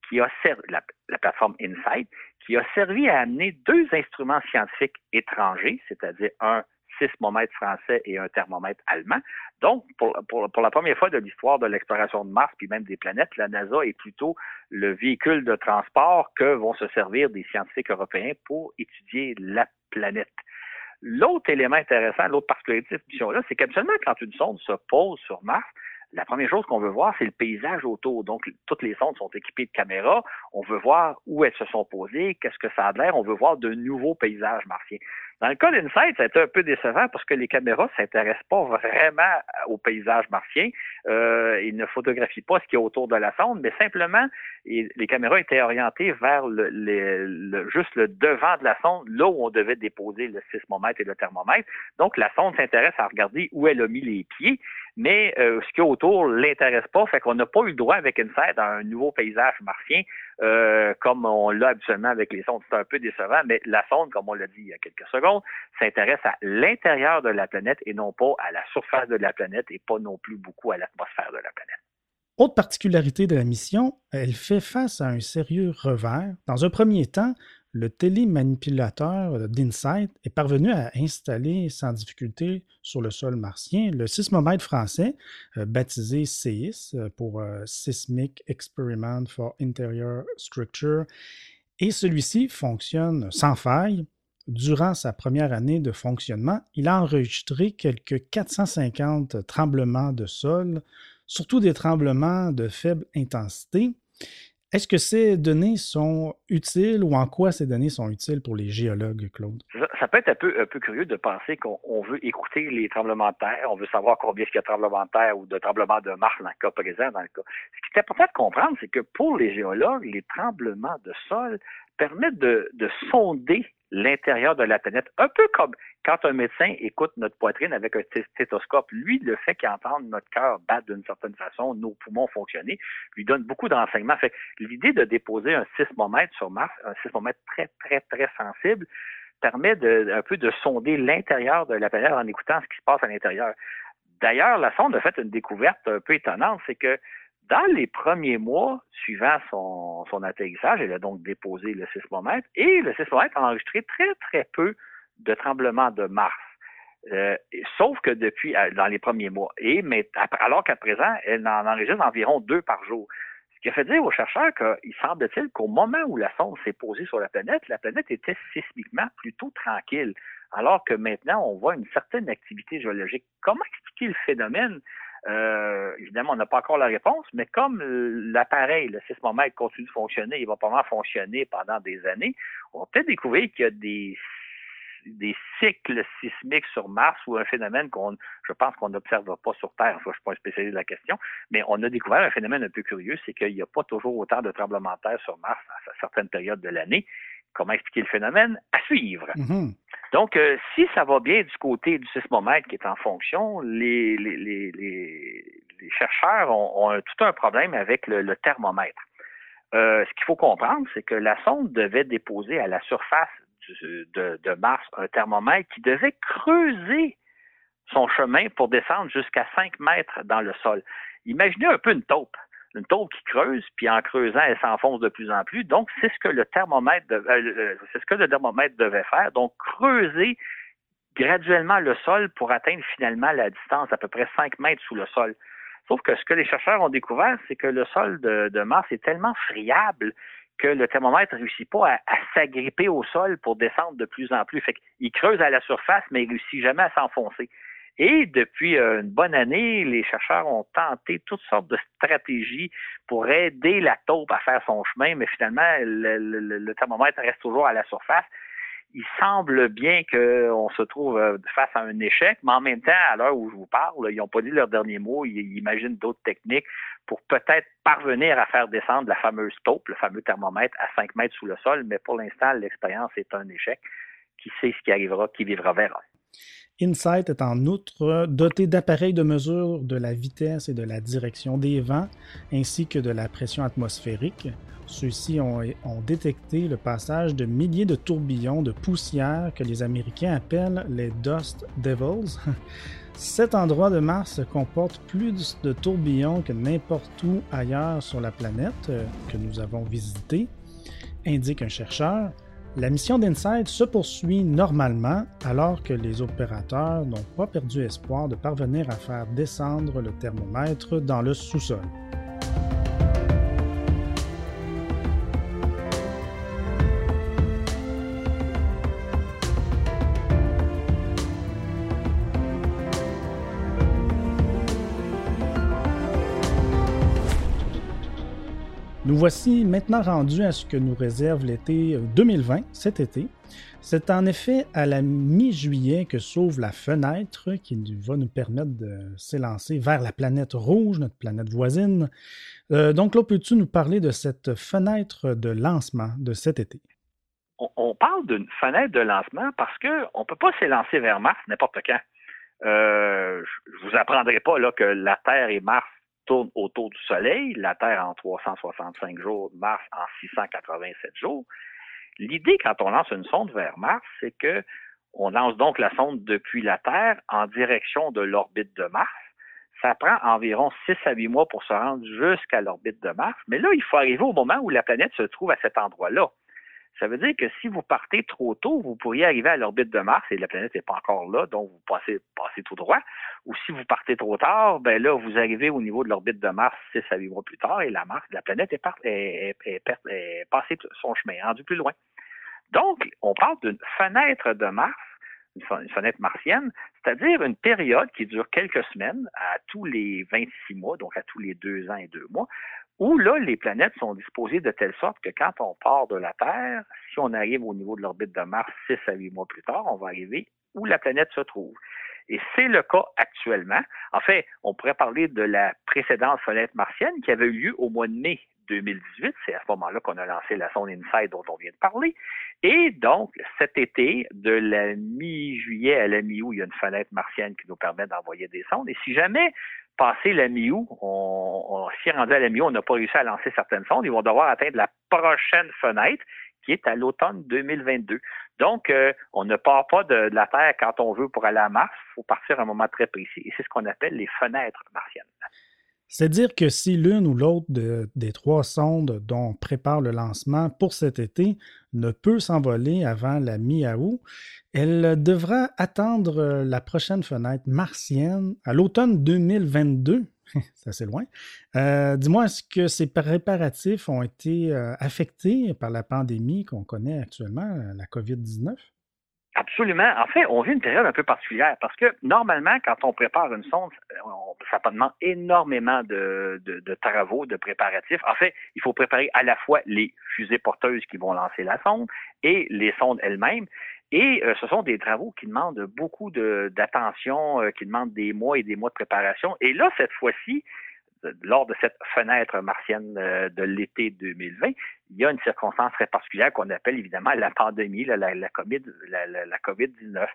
B: qui a servi, la, la plateforme InSight, qui a servi à amener deux instruments scientifiques étrangers, c'est-à-dire un sismomètre français et un thermomètre allemand. Donc, pour, la première fois de l'histoire de l'exploration de Mars, puis même des planètes, la NASA est plutôt le véhicule de transport que vont se servir des scientifiques européens pour étudier la planète. L'autre élément intéressant, l'autre particularité de cette mission-là, c'est qu'habituellement, quand une sonde se pose sur Mars, la première chose qu'on veut voir, c'est le paysage autour. Donc, toutes les sondes sont équipées de caméras. On veut voir où elles se sont posées, qu'est-ce que ça a l'air. On veut voir de nouveaux paysages martiens. Dans le cas d'Insight, été un peu décevant parce que les caméras ne s'intéressent pas vraiment au paysage martien. Euh, ils ne photographient pas ce qui est autour de la sonde, mais simplement, les caméras étaient orientées vers le, juste le devant de la sonde, là où on devait déposer le sismomètre et le thermomètre. Donc, la sonde s'intéresse à regarder où elle a mis les pieds mais euh, ce qui est autour l'intéresse pas, fait qu'on n'a pas eu le droit avec InSight dans un nouveau paysage martien euh, comme on l'a habituellement avec les sondes. C'est un peu décevant, mais la sonde, comme on l'a dit il y a quelques secondes, s'intéresse à l'intérieur de la planète et non pas à la surface de la planète et pas non plus beaucoup à l'atmosphère de la planète.
A: Autre particularité de la mission, elle fait face à un sérieux revers. Dans un premier temps, le télémanipulateur d'Insight est parvenu à installer sans difficulté sur le sol martien le sismomètre français, euh, baptisé CEIS euh, pour euh, Seismic Experiment for Interior Structure, et celui-ci fonctionne sans faille. Durant sa première année de fonctionnement, il a enregistré quelques 450 tremblements de sol, surtout des tremblements de faible intensité. Est-ce que ces données sont utiles ou en quoi ces données sont utiles pour les géologues, Claude?
B: Ça, peut être un peu, un peu curieux de penser qu'on veut écouter les tremblements de terre, on veut savoir combien il y a de tremblements de terre ou de tremblements de Mars dans le cas présent. Dans le cas. Ce qui est important de comprendre, c'est que pour les géologues, les tremblements de sol permettent de, de sonder l'intérieur de la planète, un peu comme quand un médecin écoute notre poitrine avec un stéthoscope, lui, le fait qu'entendre notre cœur battre d'une certaine façon, nos poumons fonctionner, lui donne beaucoup d'enseignements. Fait l'idée de déposer un sismomètre sur Mars, un sismomètre très, très, très sensible, permet de, un peu de sonder l'intérieur de la planète en écoutant ce qui se passe à l'intérieur. D'ailleurs, la sonde a fait une découverte un peu étonnante, c'est que dans les premiers mois suivant son, son atterrissage, elle a donc déposé le sismomètre et le sismomètre a enregistré très, très peu de tremblements de Mars. Euh, sauf que depuis, euh, dans les premiers mois. Et mais alors qu'à présent, elle en enregistre environ deux par jour. Ce qui a fait dire aux chercheurs qu'il semble-t-il qu'au moment où la sonde s'est posée sur la planète, la planète était sismiquement plutôt tranquille. Alors que maintenant, on voit une certaine activité géologique. Comment expliquer le phénomène? Euh, évidemment, on n'a pas encore la réponse, mais comme l'appareil, le sismomètre continue de fonctionner, il va probablement fonctionner pendant des années, on va peut-être découvrir qu'il y a des des cycles sismiques sur Mars ou un phénomène qu'on, je pense qu'on n'observe pas sur Terre. je ne suis pas un spécialiste de la question, mais on a découvert un phénomène un peu curieux, c'est qu'il n'y a pas toujours autant de tremblements de terre sur Mars à certaines périodes de l'année. Comment expliquer le phénomène? À suivre. Mm-hmm. Donc, euh, si ça va bien du côté du sismomètre qui est en fonction, les, les, les, chercheurs ont, tout un problème avec le, thermomètre. Euh, ce qu'il faut comprendre, c'est que la sonde devait déposer à la surface de, de, Mars un thermomètre qui devait creuser son chemin pour descendre jusqu'à 5 mètres dans le sol. Imaginez un peu une taupe une taupe qui creuse, puis en creusant, elle s'enfonce de plus en plus. Donc, c'est ce que le thermomètre, euh, ce que le thermomètre devait faire. Donc, creuser graduellement le sol pour atteindre finalement la distance à peu près 5 mètres sous le sol. Sauf que ce que les chercheurs ont découvert, c'est que le sol de, Mars est tellement friable que le thermomètre ne réussit pas à, s'agripper au sol pour descendre de plus en plus. Fait qu'il creuse à la surface, mais il réussit jamais à s'enfoncer. Et depuis euh, une bonne année, les chercheurs ont tenté toutes sortes de stratégies pour aider la taupe à faire son chemin, mais finalement, le thermomètre reste toujours à la surface il semble bien qu'on se trouve euh, face à un échec, mais en même temps, à l'heure où je vous parle, ils n'ont pas dit leur dernier mot, ils imaginent d'autres techniques pour peut-être parvenir à faire descendre la fameuse taupe, le fameux thermomètre, à 5 mètres sous le sol, mais pour l'instant, l'expérience est un échec. Qui sait ce qui arrivera, qui vivra verra.
A: InSight est en outre doté d'appareils de mesure de la vitesse et de la direction des vents, ainsi que de la pression atmosphérique. Ceux-ci ont, détecté le passage de milliers de tourbillons de poussière que les Américains appellent les Dust Devils. Cet endroit de Mars comporte plus de tourbillons que n'importe où ailleurs sur la planète euh, que nous avons visité, indique un chercheur. La mission d'InSight se poursuit normalement alors que les opérateurs n'ont pas perdu espoir de parvenir à faire descendre le thermomètre dans le sous-sol. Nous voici maintenant rendus à ce que nous réserve l'été 2020, cet été. C'est en effet à la mi-juillet que s'ouvre la fenêtre qui va nous permettre de s'élancer vers la planète rouge, notre planète voisine. Euh, donc là, peux-tu nous parler de cette fenêtre de lancement de cet été?
B: On, parle d'une fenêtre de lancement parce qu'on ne peut pas s'élancer vers Mars n'importe quand. Euh, je ne vous apprendrai pas là, que la Terre et Mars tourne autour du Soleil, la Terre en 365 jours, Mars en 687 jours. L'idée quand on lance une sonde vers Mars, c'est que on lance donc la sonde depuis la Terre en direction de l'orbite de Mars. Ça prend environ 6 à 8 mois pour se rendre jusqu'à l'orbite de Mars, mais là, il faut arriver au moment où la planète se trouve à cet endroit-là. Ça veut dire que si vous partez trop tôt, vous pourriez arriver à l'orbite de Mars et la planète n'est pas encore là, donc vous passez, passez tout droit. Ou si vous partez trop tard, ben là, vous arrivez au niveau de l'orbite de Mars 6 à 8 mois plus tard et la, Mars, la planète est, est, est, passée son chemin, rendue plus loin. Donc, on parle d'une fenêtre de Mars, une fenêtre martienne, c'est-à-dire une période qui dure quelques semaines à tous les 26 mois, donc à tous les deux ans et deux mois, où là, les planètes sont disposées de telle sorte que quand on part de la Terre, si on arrive au niveau de l'orbite de Mars 6 à 8 mois plus tard, on va arriver où la planète se trouve. Et c'est le cas actuellement. En fait, on pourrait parler de la précédente fenêtre martienne qui avait eu lieu au mois de mai 2018. C'est à ce moment-là qu'on a lancé la sonde InSight dont on vient de parler. Et donc, cet été, de la mi-juillet à la mi-août, il y a une fenêtre martienne qui nous permet d'envoyer des sondes. Et si jamais passé la mi-août, on, on s'y rendu à la mi-août, on n'a pas réussi à lancer certaines sondes, ils vont devoir atteindre la prochaine fenêtre qui est à l'automne 2022. Donc, euh, on ne part pas de, la Terre quand on veut pour aller à Mars, il faut partir à un moment très précis. Et c'est ce qu'on appelle les fenêtres martiennes.
A: C'est-à-dire que si l'une ou l'autre des trois sondes dont on prépare le lancement pour cet été ne peut s'envoler avant la mi-août, elle devra attendre la prochaine fenêtre martienne à l'automne 2022. C'est assez loin. Euh, dis-moi, est-ce que ces préparatifs ont été euh, affectés par la pandémie qu'on connaît actuellement, la COVID-19?
B: Absolument. En fait, on vit une période un peu particulière parce que normalement, quand on prépare une sonde, ça demande énormément de, de, travaux, de préparatifs. En fait, il faut préparer à la fois les fusées porteuses qui vont lancer la sonde et les sondes elles-mêmes. Et ce sont des travaux qui demandent beaucoup d'attention, qui demandent des mois et des mois de préparation. Et là, cette fois-ci, lors de cette fenêtre martienne de l'été 2020, il y a une circonstance très particulière qu'on appelle évidemment la pandémie, la, la, COVID, la, la COVID-19.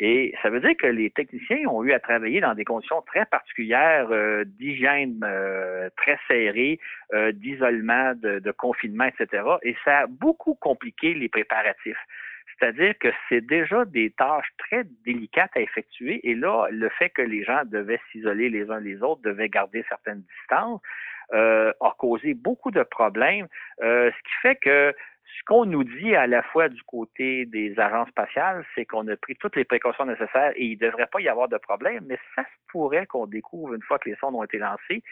B: Et ça veut dire que les techniciens ont eu à travailler dans des conditions très particulières euh, d'hygiène euh, très serrées, euh, d'isolement, de, confinement, etc. Et ça a beaucoup compliqué les préparatifs. C'est-à-dire que c'est déjà des tâches très délicates à effectuer. Et là, le fait que les gens devaient s'isoler les uns les autres, devaient garder certaines distances, a causé beaucoup de problèmes. ce qui fait que ce qu'on nous dit à la fois du côté des agences spatiales, c'est qu'on a pris toutes les précautions nécessaires et il ne devrait pas y avoir de problème, mais ça se pourrait qu'on découvre une fois que les sondes ont été lancées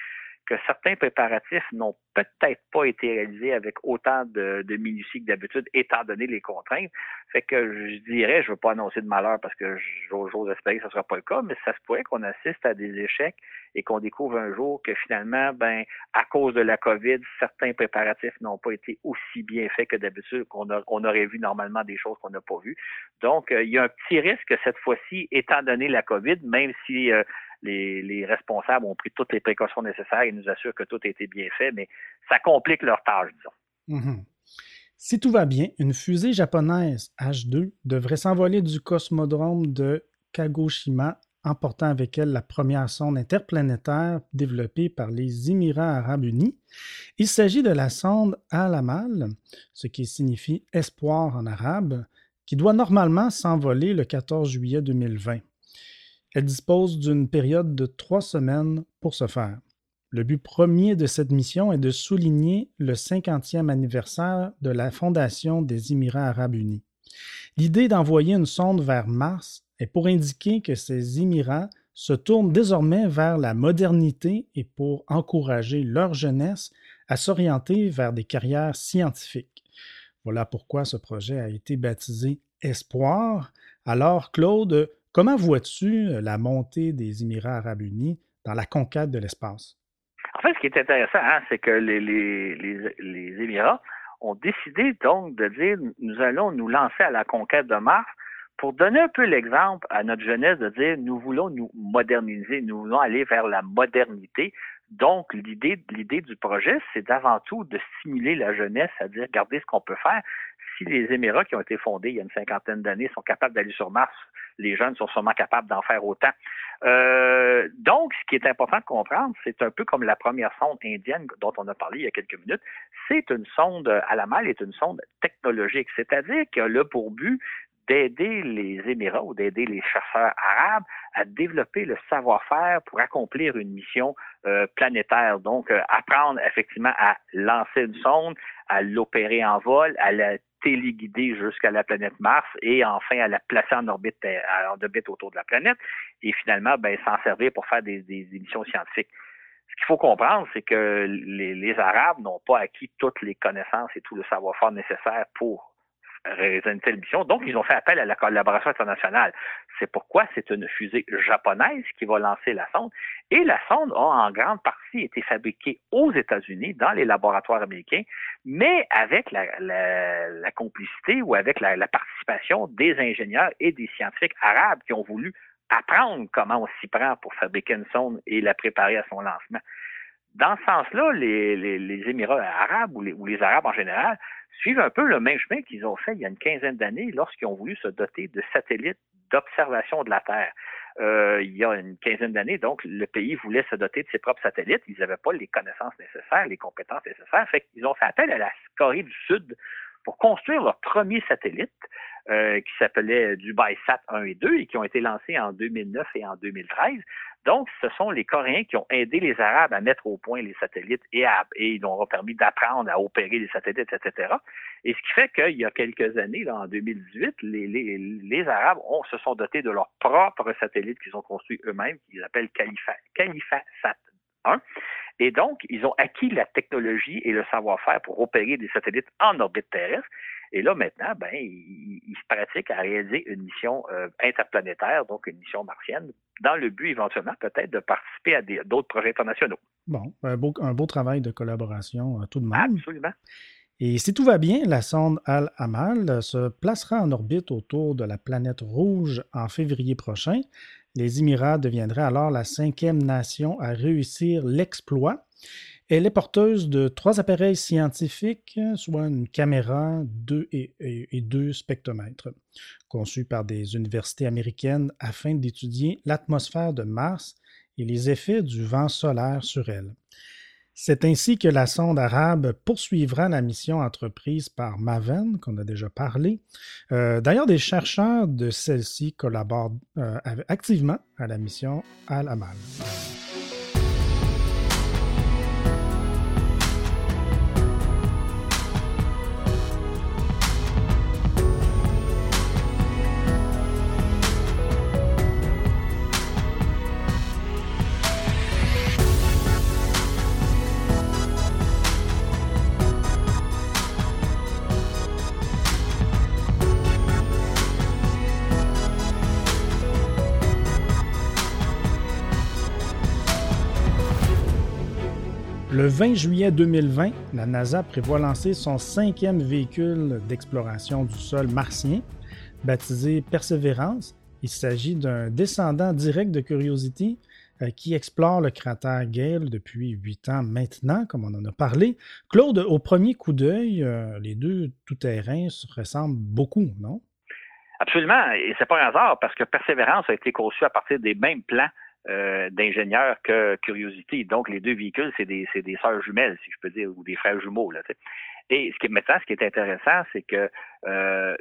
B: que certains préparatifs n'ont peut-être pas été réalisés avec autant de, minutie que d'habitude, étant donné les contraintes. Fait que je dirais, je ne veux pas annoncer de malheur parce que j'ose espérer que ce ne sera pas le cas, mais ça se pourrait qu'on assiste à des échecs et qu'on découvre un jour que finalement, ben, à cause de la COVID, certains préparatifs n'ont pas été aussi bien faits que d'habitude, qu'on on aurait vu normalement des choses qu'on n'a pas vues. Donc, euh, il y a un petit risque cette fois-ci, étant donné la COVID, même si euh, les, responsables ont pris toutes les précautions nécessaires et nous assurent que tout a été bien fait, mais ça complique leur tâche, disons.
A: Mhm. Si tout va bien, une fusée japonaise H2 devrait s'envoler du cosmodrome de Kagoshima, emportant avec elle la première sonde interplanétaire développée par les Émirats arabes unis. Il s'agit de la sonde Al-Amal, ce qui signifie espoir en arabe, qui doit normalement s'envoler le 14 juillet 2020. Elle dispose d'une période de trois semaines pour ce faire. Le but premier de cette mission est de souligner le 50e anniversaire de la fondation des Émirats arabes unis. L'idée d'envoyer une sonde vers Mars est pour indiquer que ces Émirats se tournent désormais vers la modernité et pour encourager leur jeunesse à s'orienter vers des carrières scientifiques. Voilà pourquoi ce projet a été baptisé Espoir. Alors, Claude, Comment vois-tu la montée des Émirats arabes unis dans la conquête de l'espace?
B: En fait, ce qui est intéressant, hein, c'est que les, les, Émirats ont décidé donc de dire nous allons nous lancer à la conquête de Mars pour donner un peu l'exemple à notre jeunesse de dire nous voulons nous moderniser, nous voulons aller vers la modernité. Donc, l'idée, l'idée du projet, c'est d'avant tout de stimuler la jeunesse à dire regardez ce qu'on peut faire. Si les Émirats qui ont été fondés il y a une cinquantaine d'années sont capables d'aller sur Mars, les jeunes sont sûrement capables d'en faire autant. Euh, donc, ce qui est important de comprendre, c'est un peu comme la première sonde indienne dont on a parlé il y a quelques minutes. C'est une sonde à la malle, est une sonde technologique, c'est-à-dire qu'elle a pour but d'aider les Émirats ou d'aider les chercheurs arabes à développer le savoir-faire pour accomplir une mission euh, planétaire. Donc, euh, apprendre effectivement à lancer une sonde, à l'opérer en vol, à la téléguider jusqu'à la planète Mars et enfin à la placer en orbite, euh, en orbite autour de la planète et finalement ben, s'en servir pour faire des, émissions scientifiques. Ce qu'il faut comprendre, c'est que les Arabes n'ont pas acquis toutes les connaissances et tout le savoir-faire nécessaire pour réaliser une telle mission. Donc, ils ont fait appel à la collaboration internationale. C'est pourquoi c'est une fusée japonaise qui va lancer la sonde. Et la sonde a en grande partie été fabriquée aux États-Unis, dans les laboratoires américains, mais avec la, complicité ou avec la participation des ingénieurs et des scientifiques arabes qui ont voulu apprendre comment on s'y prend pour fabriquer une sonde et la préparer à son lancement. Dans ce sens-là, les, Émirats arabes ou les, ou les Arabes en général suivent un peu le même chemin qu'ils ont fait il y a une quinzaine d'années lorsqu'ils ont voulu se doter de satellites d'observation de la Terre. Euh, il y a une quinzaine d'années, donc le pays voulait se doter de ses propres satellites. Ils n'avaient pas les connaissances nécessaires, les compétences nécessaires. Fait qu'ils ont fait appel à la Corée du Sud pour construire leur premier satellite euh, qui s'appelait DubaiSat 1 et 2 et qui ont été lancés en 2009 et en 2013. Donc, ce sont les Coréens qui ont aidé les Arabes à mettre au point les satellites et, ils leur ont permis d'apprendre à opérer les satellites, etc. Et ce qui fait qu'il y a quelques années, là, en 2018, les, les, les Arabes ont, se sont dotés de leur propre satellite qu'ils ont construit eux-mêmes, qu'ils appellent Khalifa, Sat 1. Et donc, ils ont acquis la technologie et le savoir-faire pour opérer des satellites en orbite terrestre. Et là, maintenant, ben, ils, se pratiquent à réaliser une mission euh, interplanétaire, donc une mission martienne, dans le but éventuellement peut-être de participer à d'autres projets internationaux.
A: Bon, un beau, un beau, travail de collaboration euh, tout de même.
B: Absolument.
A: Et si tout va bien, la sonde Al-Amal se placera en orbite autour de la planète rouge en février prochain. Les Émirats deviendraient alors la cinquième nation à réussir l'exploit. Elle est porteuse de trois appareils scientifiques, soit une caméra deux et, et, deux spectromètres, conçus par des universités américaines afin d'étudier l'atmosphère de Mars et les effets du vent solaire sur elle. C'est ainsi que la sonde arabe poursuivra la mission entreprise par Maven, qu'on a déjà parlé. Euh, d'ailleurs, des chercheurs de celle-ci collaborent euh, activement à la mission Al-Amal. Le 20 juillet 2020, la NASA prévoit lancer son cinquième véhicule d'exploration du sol martien, baptisé Perseverance. Il s'agit d'un descendant direct de Curiosity euh, qui explore le cratère Gale depuis huit ans maintenant, comme on en a parlé. Claude, au premier coup d'œil, euh, les deux tout-terrains se ressemblent beaucoup, non?
B: Absolument, et c'est pas un hasard parce que Perseverance a été conçu à partir des mêmes plans euh, d'ingénieurs que Curiosity. Donc, les deux véhicules, c'est des, c'est des sœurs jumelles, si je peux dire, ou des frères jumeaux. Là, Et ce qui, maintenant, ce qui est intéressant, c'est que euh,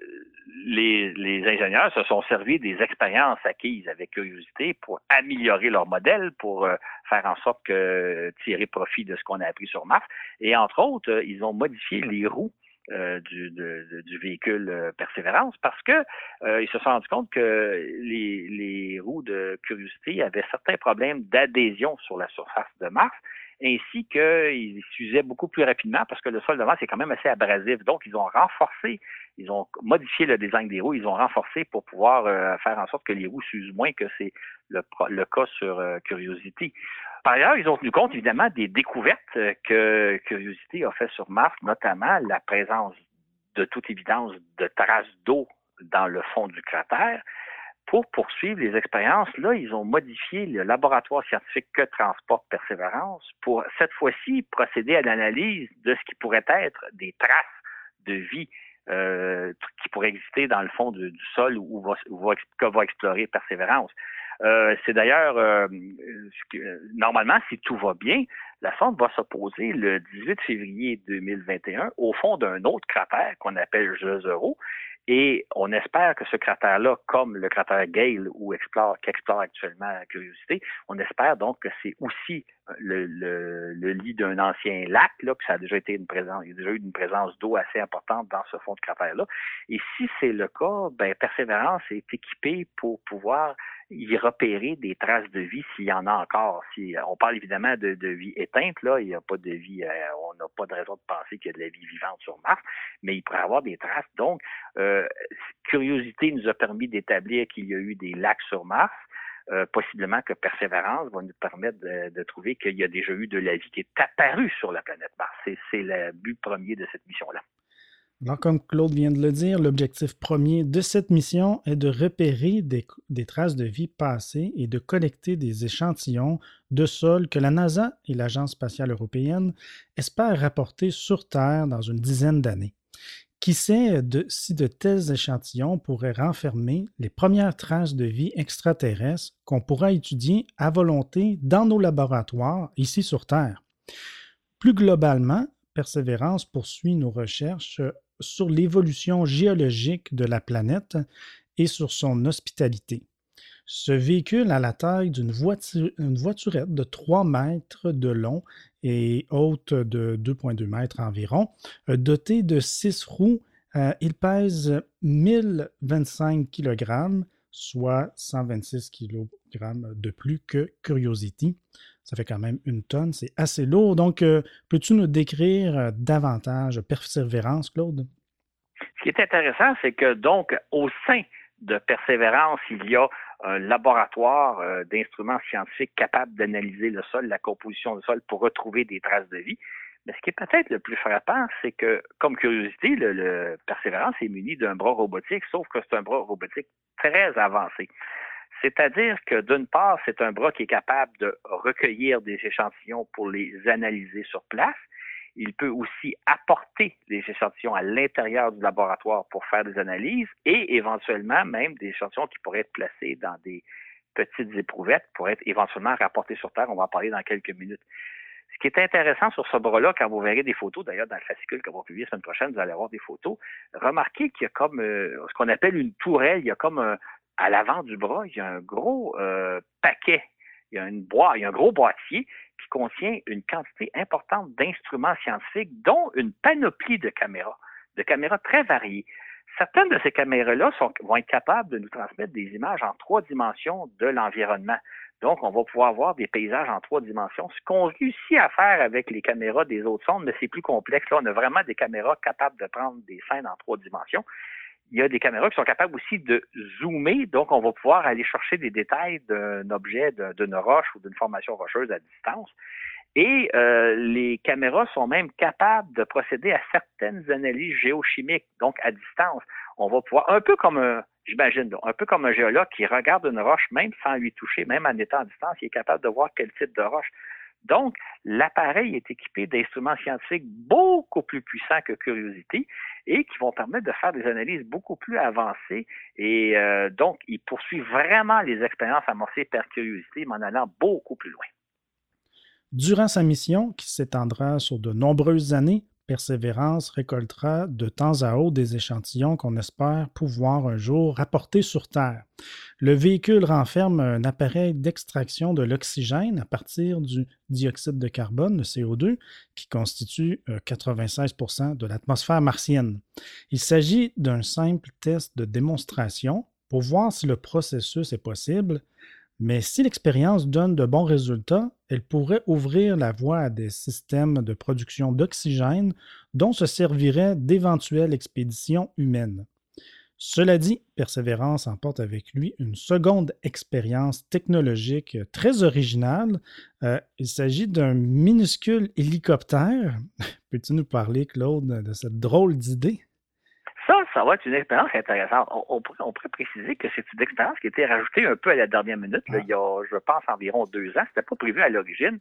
B: les, les, ingénieurs se sont servis des expériences acquises avec Curiosity pour améliorer leur modèle, pour euh, faire en sorte que tirer profit de ce qu'on a appris sur Mars. Et entre autres, ils ont modifié les roues euh, du, du, véhicule euh, Persévérance parce que euh, ils se sont rendus compte que les, les roues de Curiosity avaient certains problèmes d'adhésion sur la surface de Mars ainsi qu'ils s'usaient beaucoup plus rapidement parce que le sol de Mars est quand même assez abrasif. Donc, ils ont renforcé, ils ont modifié le design des roues, ils ont renforcé pour pouvoir faire en sorte que les roues s'usent moins que c'est le, le, cas sur Curiosity. Par ailleurs, ils ont tenu compte évidemment des découvertes euh, que Curiosity a fait sur Mars, notamment la présence de toute évidence de traces d'eau dans le fond du cratère. Pour poursuivre les expériences, là, ils ont modifié le laboratoire scientifique que transporte Persévérance pour cette fois-ci procéder à l'analyse de ce qui pourrait être des traces de vie euh, qui pourraient exister dans le fond du, sol où va, où va, que va explorer Persévérance. Euh, c'est d'ailleurs, euh, normalement, si tout va bien, la sonde va se poser le 18 février 2021 au fond d'un autre cratère qu'on appelle Jezero. Et on espère que ce cratère-là, comme le cratère Gale ou explore, qu'explore actuellement la Curiosité, on espère donc que c'est aussi le, le, lit d'un ancien lac, là, que ça a déjà été une présence, il y a déjà eu une présence d'eau assez importante dans ce fond de cratère-là. Et si c'est le cas, ben, Persévérance est équipée pour pouvoir y repérer des traces de vie s'il y en a encore. Si on parle évidemment de, de vie éteinte, là, il n'y a pas de vie, euh, on n'a pas de raison de penser qu'il y a de la vie vivante sur Mars, mais il pourrait y avoir des traces. Donc, euh, curiosité nous a permis d'établir qu'il y a eu des lacs sur Mars. Euh, possiblement que Persévérance va nous permettre de, de trouver qu'il y a déjà eu de la vie qui est apparue sur la planète Mars. C'est le but premier de cette mission-là.
A: Alors, comme Claude vient de le dire, l'objectif premier de cette mission est de repérer des, traces de vie passées et de collecter des échantillons de sol que la NASA et l'Agence spatiale européenne espèrent rapporter sur Terre dans une dizaine d'années. Qui sait de, si de tels échantillons pourraient renfermer les premières traces de vie extraterrestre qu'on pourra étudier à volonté dans nos laboratoires ici sur Terre? Plus globalement, Persévérance poursuit nos recherches sur l'évolution géologique de la planète et sur son hospitalité. Ce véhicule a la taille d'une voiturette de 3 mètres de long et haute de 2,2 mètres environ, euh, doté de 6 roues. Euh, il pèse 1025 kg, soit 126 kg de plus que Curiosity. Ça fait quand même une tonne, c'est assez lourd. Donc, euh, peux-tu nous décrire euh, davantage Persévérance, Claude?
B: Ce qui est intéressant, c'est que donc, au sein de Persévérance, il y a un laboratoire euh, d'instruments scientifiques capables d'analyser le sol, la composition du sol pour retrouver des traces de vie. Mais ce qui est peut-être le plus frappant, c'est que, comme curiosité, le, le Persévérance est muni d'un bras robotique, sauf que c'est un bras robotique très avancé. C'est-à-dire que d'une part, c'est un bras qui est capable de recueillir des échantillons pour les analyser sur place. Il peut aussi apporter les échantillons à l'intérieur du laboratoire pour faire des analyses et éventuellement même des échantillons qui pourraient être placés dans des petites éprouvettes pour être éventuellement rapportés sur Terre. On va en parler dans quelques minutes. Ce qui est intéressant sur ce bras-là, quand vous verrez des photos, d'ailleurs, dans le fascicule qu'on va publier la semaine prochaine, vous allez avoir des photos, remarquez qu'il y a comme euh, ce qu'on appelle une tourelle, il y a comme un, à l'avant du bras, il y a un gros euh, paquet, il y a une boîte, il y a un gros boîtier qui contient une quantité importante d'instruments scientifiques, dont une panoplie de caméras, de caméras très variées. Certaines de ces caméras-là vont être capables de nous transmettre des images en trois dimensions de l'environnement. Donc, on va pouvoir voir des paysages en trois dimensions. Ce qu'on réussit à faire avec les caméras des autres sondes, mais c'est plus complexe. Là, on a vraiment des caméras capables de prendre des scènes en trois dimensions il y a des caméras qui sont capables aussi de zoomer, donc on va pouvoir aller chercher des détails d'un objet, d'une roche ou d'une formation rocheuse à distance. Et euh, les caméras sont même capables de procéder à certaines analyses géochimiques, donc à distance. On va pouvoir, un peu comme un, j'imagine, un peu comme un géologue qui regarde une roche même sans lui toucher, même en étant à distance, il est capable de voir quel type de roche. Donc, l'appareil est équipé d'instruments scientifiques beaucoup plus puissants que Curiosity et qui vont permettre de faire des analyses beaucoup plus avancées. Et euh, donc, il poursuit vraiment les expériences amorcées par Curiosity, mais en allant beaucoup plus loin.
A: Durant sa mission, qui s'étendra sur de nombreuses années, Persévérance récoltera de temps à autre des échantillons qu'on espère pouvoir un jour rapporter sur Terre. Le véhicule renferme un appareil d'extraction de l'oxygène à partir du dioxyde de carbone, le CO2, qui constitue 96% euh, de l'atmosphère martienne. Il s'agit d'un simple test de démonstration pour voir si le processus est possible mais si l'expérience donne de bons résultats, elle pourrait ouvrir la voie à des systèmes de production d'oxygène dont se serviraient d'éventuelles expéditions humaines. Cela dit, Persévérance emporte avec lui une seconde expérience technologique très originale. Euh, il s'agit d'un minuscule hélicoptère. Peux-tu nous parler, Claude, de cette drôle d'idée?
B: Ça, va être une expérience intéressante. On, pourrait préciser que c'est une expérience qui a été rajoutée un peu à la dernière minute, il y a, je pense, environ deux ans. C'était pas prévu à l'origine.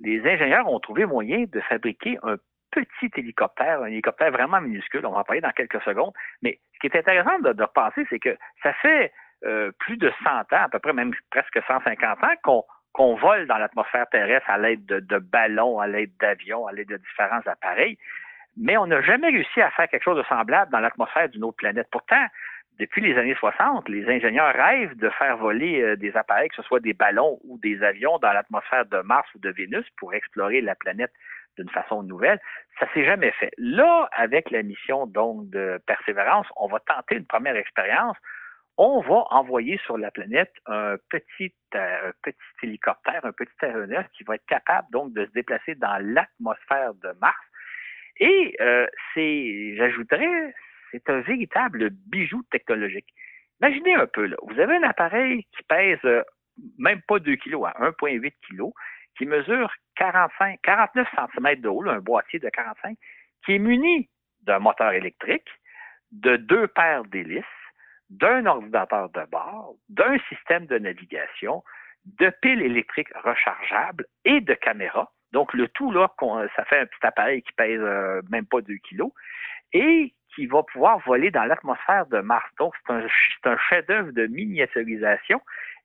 B: Les ingénieurs ont trouvé moyen de fabriquer un petit hélicoptère, un hélicoptère vraiment minuscule. On va en parler dans quelques secondes. Mais ce qui est intéressant de, de repenser, c'est que ça fait euh, plus de 100 ans, à peu près même presque 150 ans, qu'on vole dans l'atmosphère terrestre à l'aide de, de, ballons, à l'aide d'avions, à l'aide de différents appareils mais on n'a jamais réussi à faire quelque chose de semblable dans l'atmosphère d'une autre planète. Pourtant, depuis les années 60, les ingénieurs rêvent de faire voler euh, des appareils, que ce soit des ballons ou des avions, dans l'atmosphère de Mars ou de Vénus pour explorer la planète d'une façon nouvelle. Ça s'est jamais fait. Là, avec la mission donc de Persévérance, on va tenter une première expérience. On va envoyer sur la planète un petit, euh, un petit hélicoptère, un petit aéronef qui va être capable donc de se déplacer dans l'atmosphère de Mars et euh, c'est, j'ajouterais, c'est un véritable bijou technologique. Imaginez un peu, là, vous avez un appareil qui pèse euh, même pas 2 kg, à 1,8 kg, qui mesure 45, 49 cm de haut, un boîtier de 45, qui est muni d'un moteur électrique, de deux paires d'hélices, d'un ordinateur de bord, d'un système de navigation, de piles électriques rechargeables et de caméras. Donc, le tout, là, ça fait un petit appareil qui pèse euh, même pas 2 kilos et qui va pouvoir voler dans l'atmosphère de Mars. Donc, c'est un, un chef-d'œuvre de miniaturisation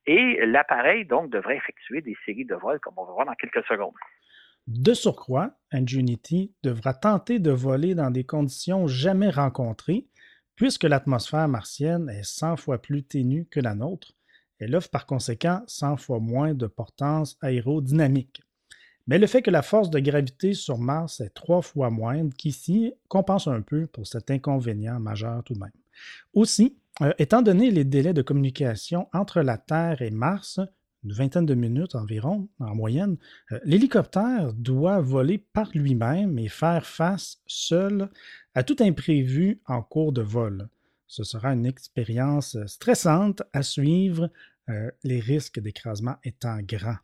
B: et l'appareil, donc, devrait effectuer des séries de vols, comme on va voir dans quelques secondes.
A: De surcroît, Ingenuity devra tenter de voler dans des conditions jamais rencontrées, puisque l'atmosphère martienne est 100 fois plus ténue que la nôtre. Elle offre par conséquent 100 fois moins de portance aérodynamique. Mais le fait que la force de gravité sur Mars est trois fois moindre qu'ici compense un peu pour cet inconvénient majeur tout de même. Aussi, euh, étant donné les délais de communication entre la Terre et Mars, une vingtaine de minutes environ en moyenne, euh, l'hélicoptère doit voler par lui-même et faire face seul à tout imprévu en cours de vol. Ce sera une expérience stressante à suivre, euh, les risques d'écrasement étant grands.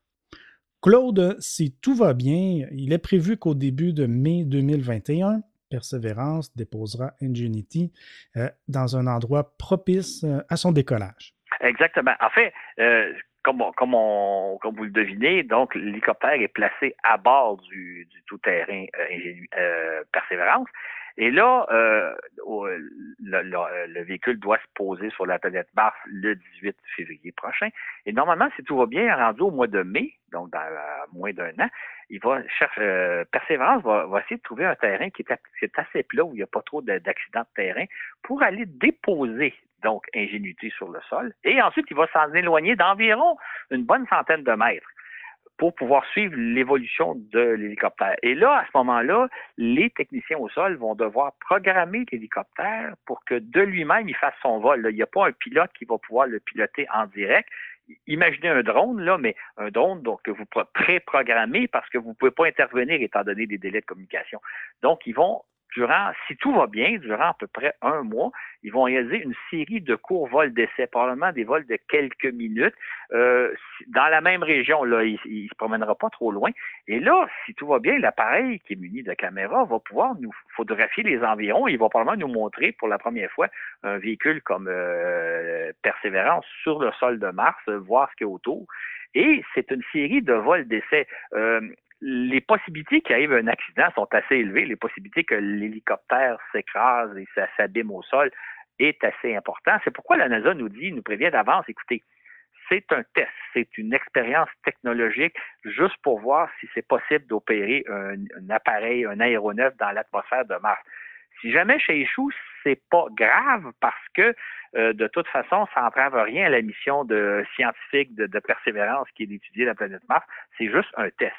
A: Claude, si tout va bien, il est prévu qu'au début de mai 2021, Perseverance déposera Ingenuity euh, dans un endroit propice euh, à son décollage.
B: Exactement. En fait, euh, comme, vous le devinez, donc l'hélicoptère est placé à bord du, du tout-terrain Perseverance. Et là, euh, le, véhicule doit se poser sur la planète Mars le 18 février prochain. Et normalement, si tout va bien, rendu au mois de mai, donc dans moins d'un an, il va chercher, euh, Persévérance va, essayer de trouver un terrain qui est, assez plat, où il n'y a pas trop d'accidents de terrain, pour aller déposer donc ingénuité sur le sol. Et ensuite, il va s'en éloigner d'environ une bonne centaine de mètres pour pouvoir suivre l'évolution de l'hélicoptère. Et là, à ce moment-là, les techniciens au sol vont devoir programmer l'hélicoptère pour que de lui-même, il fasse son vol. Il n'y a pas un pilote qui va pouvoir le piloter en direct. Imaginez un drone, là, mais un drone donc, que vous pré-programmez parce que vous ne pouvez pas intervenir étant donné des délais de communication. Donc, ils vont durant, si tout va bien, durant à peu près un mois, ils vont réaliser une série de courts vols d'essai, probablement des vols de quelques minutes, euh, dans la même région. Là, il, ne se promènera pas trop loin. Et là, si tout va bien, l'appareil qui est muni de caméra va pouvoir nous photographier les environs. il va probablement nous montrer pour la première fois un véhicule comme euh, Persévérance sur le sol de Mars, voir ce qu'il y a autour. Et c'est une série de vols d'essai. Euh, les possibilités qu'il arrive un accident sont assez élevées. Les possibilités que l'hélicoptère s'écrase et s'abîme au sol est assez important. C'est pourquoi la NASA nous dit, nous prévient d'avance, écoutez, c'est un test, c'est une expérience technologique juste pour voir si c'est possible d'opérer un, appareil, un aéronef dans l'atmosphère de Mars. Si jamais ça échoue, c'est pas grave parce que euh, de toute façon, ça n'entrave rien à la mission de scientifique de persévérance qui est d'étudier la planète Mars. C'est juste un test.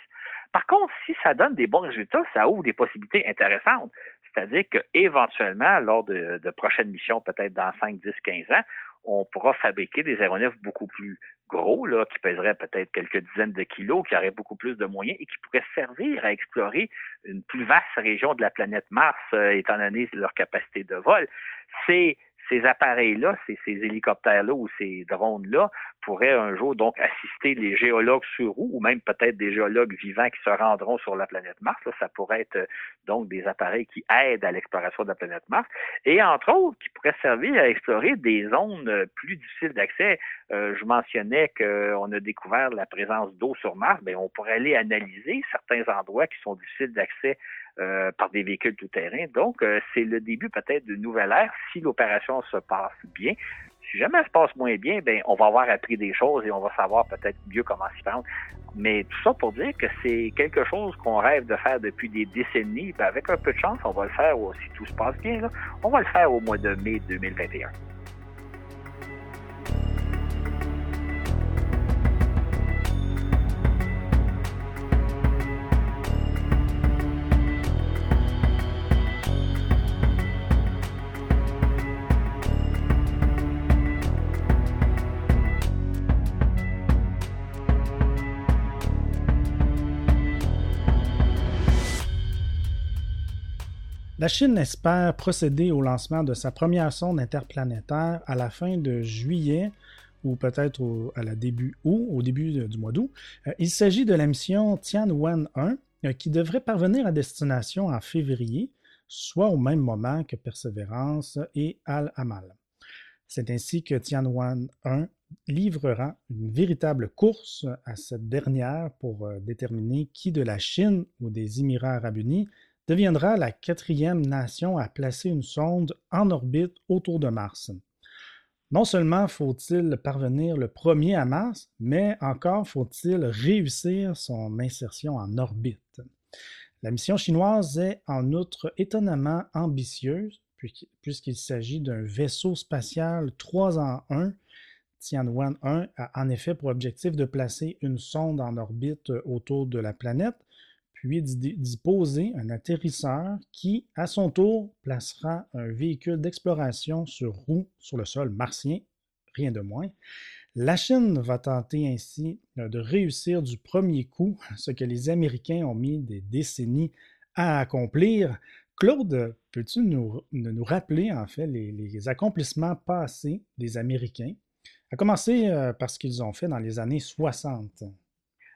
B: Par contre, si ça donne des bons résultats, ça ouvre des possibilités intéressantes. C'est-à-dire qu'éventuellement, lors de, prochaines missions, peut-être dans 5, 10, 15 ans, on pourra fabriquer des aéronefs beaucoup plus gros, là, qui pèseraient peut-être quelques dizaines de kilos, qui auraient beaucoup plus de moyens et qui pourraient servir à explorer une plus vaste région de la planète Mars, euh, étant donné leur capacité de vol. Ces appareils-là, ces, hélicoptères-là ou ces drones-là pourraient un jour donc assister les géologues sur roue ou même peut-être des géologues vivants qui se rendront sur la planète Mars. ça pourrait être donc des appareils qui aident à l'exploration de la planète Mars et entre autres qui pourraient servir à explorer des zones plus difficiles d'accès. Euh, je mentionnais qu'on a découvert la présence d'eau sur Mars. Bien, on pourrait aller analyser certains endroits qui sont difficiles d'accès euh, par des véhicules tout-terrain. Donc, euh, c'est le début peut-être d'une nouvelle ère si l'opération se passe bien. Si jamais elle se passe moins bien, ben on va avoir appris des choses et on va savoir peut-être mieux comment s'y prendre. Mais tout ça pour dire que c'est quelque chose qu'on rêve de faire depuis des décennies. Ben, avec un peu de chance, on va le faire, si tout se passe bien, on va le faire au mois de mai 2021.
A: La Chine espère procéder au lancement de sa première sonde interplanétaire à la fin de juillet ou peut-être à début au début du mois d'août. Euh, il s'agit de la mission Tianwen-1 euh, qui devrait parvenir à destination en février, soit au même moment que Perseverance et Al-Amal. C'est ainsi que Tianwen-1 livrera une véritable course à cette dernière pour euh, déterminer qui de la Chine ou des Émirats arabes unis deviendra la quatrième nation à placer une sonde en orbite autour de Mars. Non seulement faut-il parvenir le premier à Mars, mais encore faut-il réussir son insertion en orbite. La mission chinoise est en outre étonnamment ambitieuse, puisqu'il s'agit d'un vaisseau spatial 3 en 1. Tianwen 1 a en effet pour objectif de placer une sonde en orbite autour de la planète, puis d'y poser un atterrisseur qui, à son tour, placera un véhicule d'exploration sur roue sur le sol martien, rien de moins. La Chine va tenter ainsi euh, de réussir du premier coup ce que les Américains ont mis des décennies à accomplir. Claude, peux-tu nous, nous, rappeler en fait les, les, accomplissements passés des Américains, à commencer euh, par ce qu'ils ont fait dans les années 60?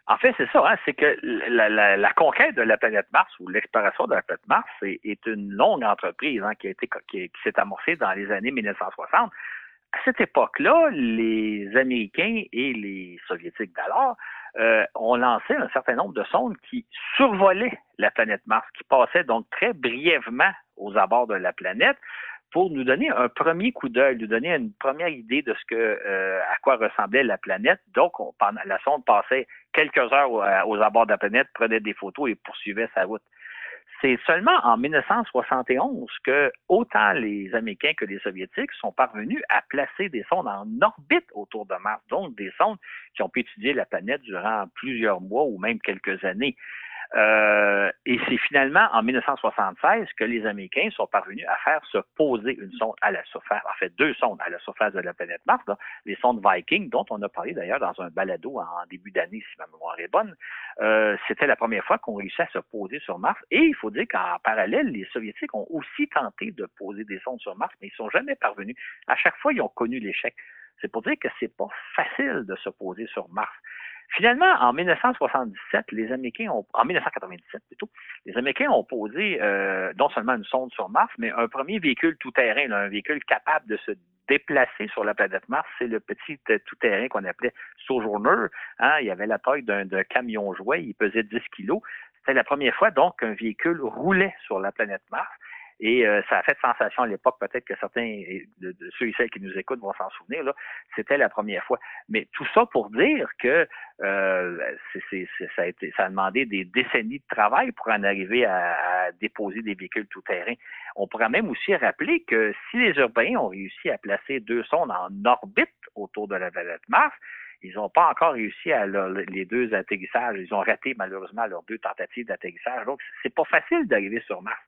B: En fait, c'est ça, hein, c'est que la, conquête de la planète Mars ou l'exploration de la planète Mars est, une longue entreprise hein, qui a été qui, s'est amorcée dans les années 1960. À cette époque-là, les Américains et les Soviétiques d'alors euh, ont lancé un certain nombre de sondes qui survolaient la planète Mars, qui passaient donc très brièvement aux abords de la planète pour nous donner un premier coup d'œil, nous donner une première idée de ce que euh, à quoi ressemblait la planète. Donc, la sonde passait quelques heures aux, abords de la planète, prenait des photos et poursuivait sa route. C'est seulement en 1971 que autant les Américains que les Soviétiques sont parvenus à placer des sondes en orbite autour de Mars, donc des sondes qui ont pu étudier la planète durant plusieurs mois ou même quelques années. Euh, et c'est finalement en 1976 que les Américains sont parvenus à faire se poser une sonde à la surface, en fait deux sondes à la surface de la planète Mars, les sondes Viking, dont on a parlé d'ailleurs dans un balado en début d'année, si ma mémoire est bonne. Euh, c'était la première fois qu'on réussissait à se poser sur Mars. Et il faut dire qu'en parallèle, les Soviétiques ont aussi tenté de poser des sondes sur Mars, mais ils ne sont jamais parvenus. À chaque fois, ils ont connu l'échec. C'est pour dire que c'est pas facile de se poser sur Mars. Finalement, en 1977, les Américains ont, en 1997 plutôt, les Américains ont posé euh, non seulement une sonde sur Mars, mais un premier véhicule tout-terrain, un véhicule capable de se déplacer sur la planète Mars. C'est le petit euh, tout-terrain qu'on appelait Sojourner. Hein. il avait la taille d'un camion jouet, il pesait 10 kilos. C'était la première fois donc qu'un véhicule roulait sur la planète Mars. Et euh, ça a fait sensation à l'époque, peut-être que certains de, ceux et celles qui nous écoutent vont s'en souvenir, là, c'était la première fois. Mais tout ça pour dire que euh, ça, a été, ça a demandé des décennies de travail pour en arriver à, déposer des véhicules tout-terrain. On pourrait même aussi rappeler que si les Européens ont réussi à placer deux sondes en orbite autour de la planète Mars, ils n'ont pas encore réussi à les deux atterrissages. Ils ont raté malheureusement leurs deux tentatives d'atterrissage. Donc, c'est pas facile d'arriver sur Mars.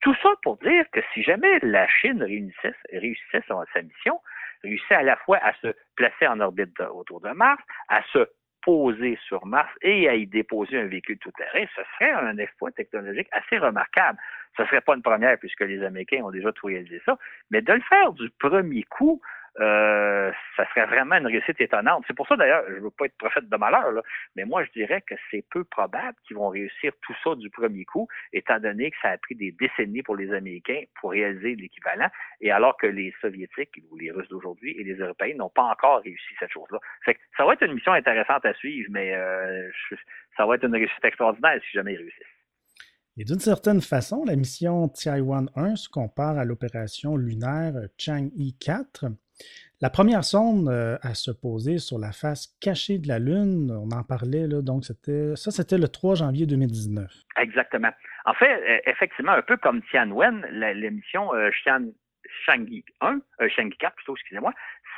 B: Tout ça pour dire que si jamais la Chine réussissait, sa mission, réussissait à la fois à se placer en orbite autour de Mars, à se poser sur Mars et à y déposer un véhicule tout-terrain, ce serait un exploit technologique assez remarquable. Ce ne serait pas une première puisque les Américains ont déjà tout réalisé ça, mais de le faire du premier coup, euh, ça serait vraiment une réussite étonnante. C'est pour ça, d'ailleurs, je ne veux pas être prophète de malheur, là, mais moi, je dirais que c'est peu probable qu'ils vont réussir tout ça du premier coup, étant donné que ça a pris des décennies pour les Américains pour réaliser l'équivalent, et alors que les Soviétiques, ou les Russes d'aujourd'hui, et les Européens n'ont pas encore réussi cette chose-là. ça va être une mission intéressante à suivre, mais euh, ça va être une réussite extraordinaire si jamais ils réussissent.
A: Et d'une certaine façon, la mission Tiawan 1 se compare à l'opération lunaire Chang'e 4 la première sonde euh, à se poser sur la face cachée de la Lune, on en parlait, là, donc ça, c'était le 3 janvier 2019.
B: Exactement. En fait, euh, effectivement, un peu comme Tianwen, l'émission euh, Shanghi 1, euh, 4 plutôt, excusez-moi,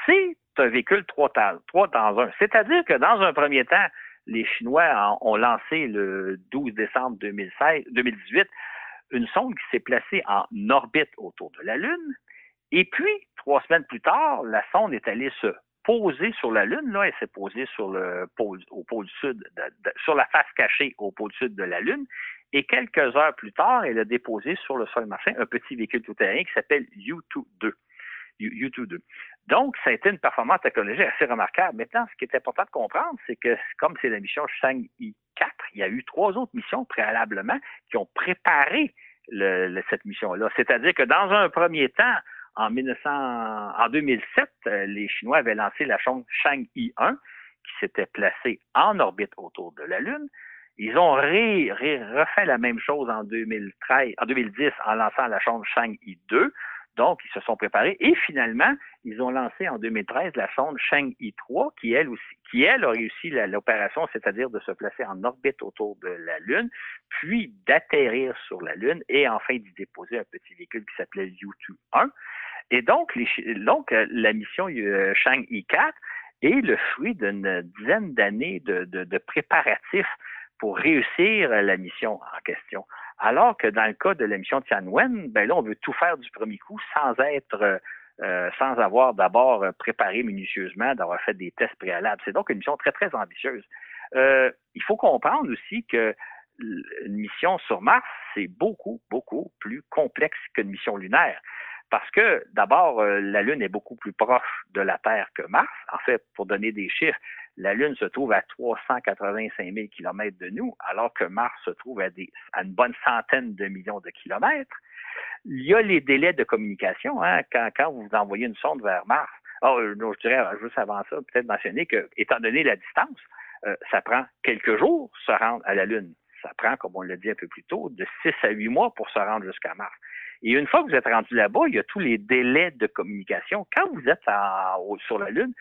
B: c'est un véhicule 3, 3 dans 1. C'est-à-dire que dans un premier temps, les Chinois ont lancé le 12 décembre 2016, 2018 une sonde qui s'est placée en orbite autour de la Lune. Et puis, trois semaines plus tard, la sonde est allée se poser sur la Lune. Là, elle s'est posée sur au pôle sud, sur la face cachée au pôle sud de la Lune. Et quelques heures plus tard, elle a déposé sur le sol martien un petit véhicule tout-terrain qui s'appelle U-2. U-2. Donc, ça a été une performance technologique assez remarquable. Maintenant, ce qui est important de comprendre, c'est que comme c'est la mission Shang-Hi 4, il y a eu trois autres missions préalablement qui ont préparé cette mission-là. C'est-à-dire que dans un premier temps, en, 1900, en 2007, euh, les Chinois avaient lancé la sonde Chang'e 1 qui s'était placée en orbite autour de la Lune. Ils ont refait la même chose en 2013, en 2010 en lançant la sonde Chang'e 2. Donc, ils se sont préparés et finalement, ils ont lancé en 2013 la sonde Chang'e 3 qui, elle aussi, qui, elle, a réussi l'opération, c'est-à-dire de se placer en orbite autour de la Lune, puis d'atterrir sur la Lune et enfin d'y déposer un petit véhicule qui s'appelait U-2-1. Et donc, donc euh, la mission euh, Shang-Hi 4 est le fruit d'une dizaine d'années de, préparatifs pour réussir la mission en question. Alors que dans le cas de la mission Tianwen, ben là, on veut tout faire du premier coup sans être euh, sans avoir d'abord préparé minutieusement, d'avoir fait des tests préalables. C'est donc une mission très, très ambitieuse. il faut comprendre aussi que une mission sur Mars, c'est beaucoup, beaucoup plus complexe qu'une mission lunaire. Parce que, d'abord, euh, la Lune est beaucoup plus proche de la Terre que Mars. En fait, pour donner des chiffres, la Lune se trouve à 385 000 kilomètres de nous, alors que Mars se trouve à, à, une bonne centaine de millions de kilomètres. Il y a les délais de communication. Hein, quand, vous envoyez une sonde vers Mars, oh, je dirais juste avant ça, peut-être mentionner que, étant donné la distance, euh, ça prend quelques jours se rendre à la Lune. Ça prend, comme on l'a dit un peu plus tôt, de 6 à 8 mois pour se rendre jusqu'à Mars. Et une fois que vous êtes rendu là-bas, il y a tous les délais de communication. Quand vous êtes sur la Lune,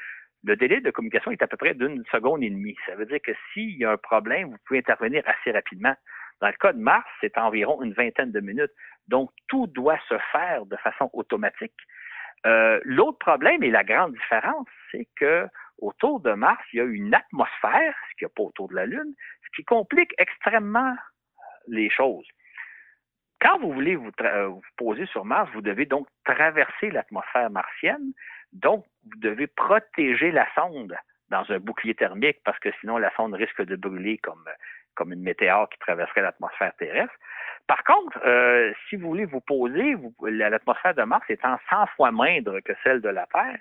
B: le délai de communication est à peu près d'une seconde et demie. Ça veut dire que s'il y a un problème, vous pouvez intervenir assez rapidement. Dans le cas de Mars, c'est environ une vingtaine de minutes. Donc, tout doit se faire de façon automatique. Euh, l'autre problème et la grande différence, c'est que autour de Mars, il y a une atmosphère, ce qu'il n'y a pas autour de la Lune, ce qui complique extrêmement les choses. Quand vous voulez vous, euh, vous poser sur Mars, vous devez donc traverser l'atmosphère martienne, donc vous devez protéger la sonde dans un bouclier thermique parce que sinon la sonde risque de brûler comme, comme une météore qui traverserait l'atmosphère terrestre. Par contre, euh, si vous voulez vous poser, l'atmosphère de Mars étant 100 fois moindre que celle de la Terre,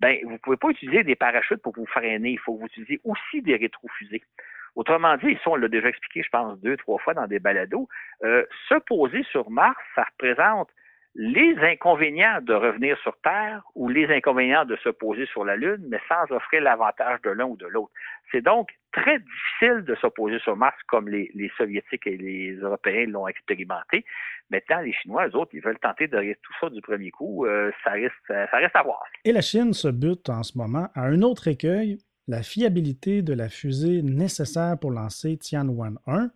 B: ben, vous ne pouvez pas utiliser des parachutes pour vous freiner. Il faut vous utilisiez aussi des rétrofusées. Autrement dit, ça, on l'a déjà expliqué, je pense, deux, trois fois dans des balados, euh, se poser sur Mars, ça représente les inconvénients de revenir sur Terre ou les inconvénients de se poser sur la Lune, mais sans offrir l'avantage de l'un ou de l'autre. C'est donc très difficile de se poser sur Mars comme les, Soviétiques et les Européens l'ont expérimenté. Maintenant, les Chinois, eux autres, ils veulent tenter de tout ça du premier coup. Euh, ça, reste, ça reste à voir.
A: Et la Chine se bute en ce moment à un autre écueil, la fiabilité de la fusée nécessaire pour lancer Tianwen-1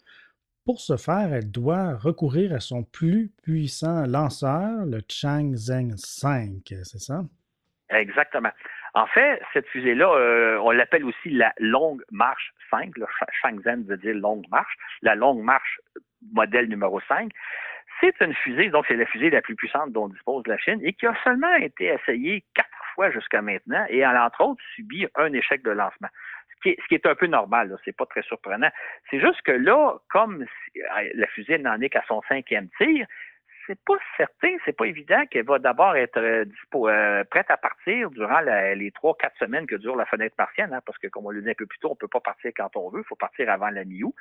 A: pour ce faire, elle doit recourir à son plus puissant lanceur, le Changzheng 5, c'est ça?
B: Exactement. En fait, cette fusée-là, euh, on l'appelle aussi la Longue Marche 5. Le Changzheng veut dire longue marche. La Longue Marche modèle numéro 5. C'est une fusée, donc c'est la fusée la plus puissante dont dispose la Chine et qui a seulement été essayée quatre fois jusqu'à maintenant et a entre autres subi un échec de lancement ce qui est un peu normal, c'est pas très surprenant. C'est juste que là, comme la fusée n'en est qu'à son cinquième tir, c'est pas certain, c'est pas évident qu'elle va d'abord être euh, euh, prête à partir durant les trois, quatre semaines que dure la fenêtre martienne, hein, parce que comme on le dit un peu plus tôt, on peut pas partir quand on veut, il faut partir avant la mi-août.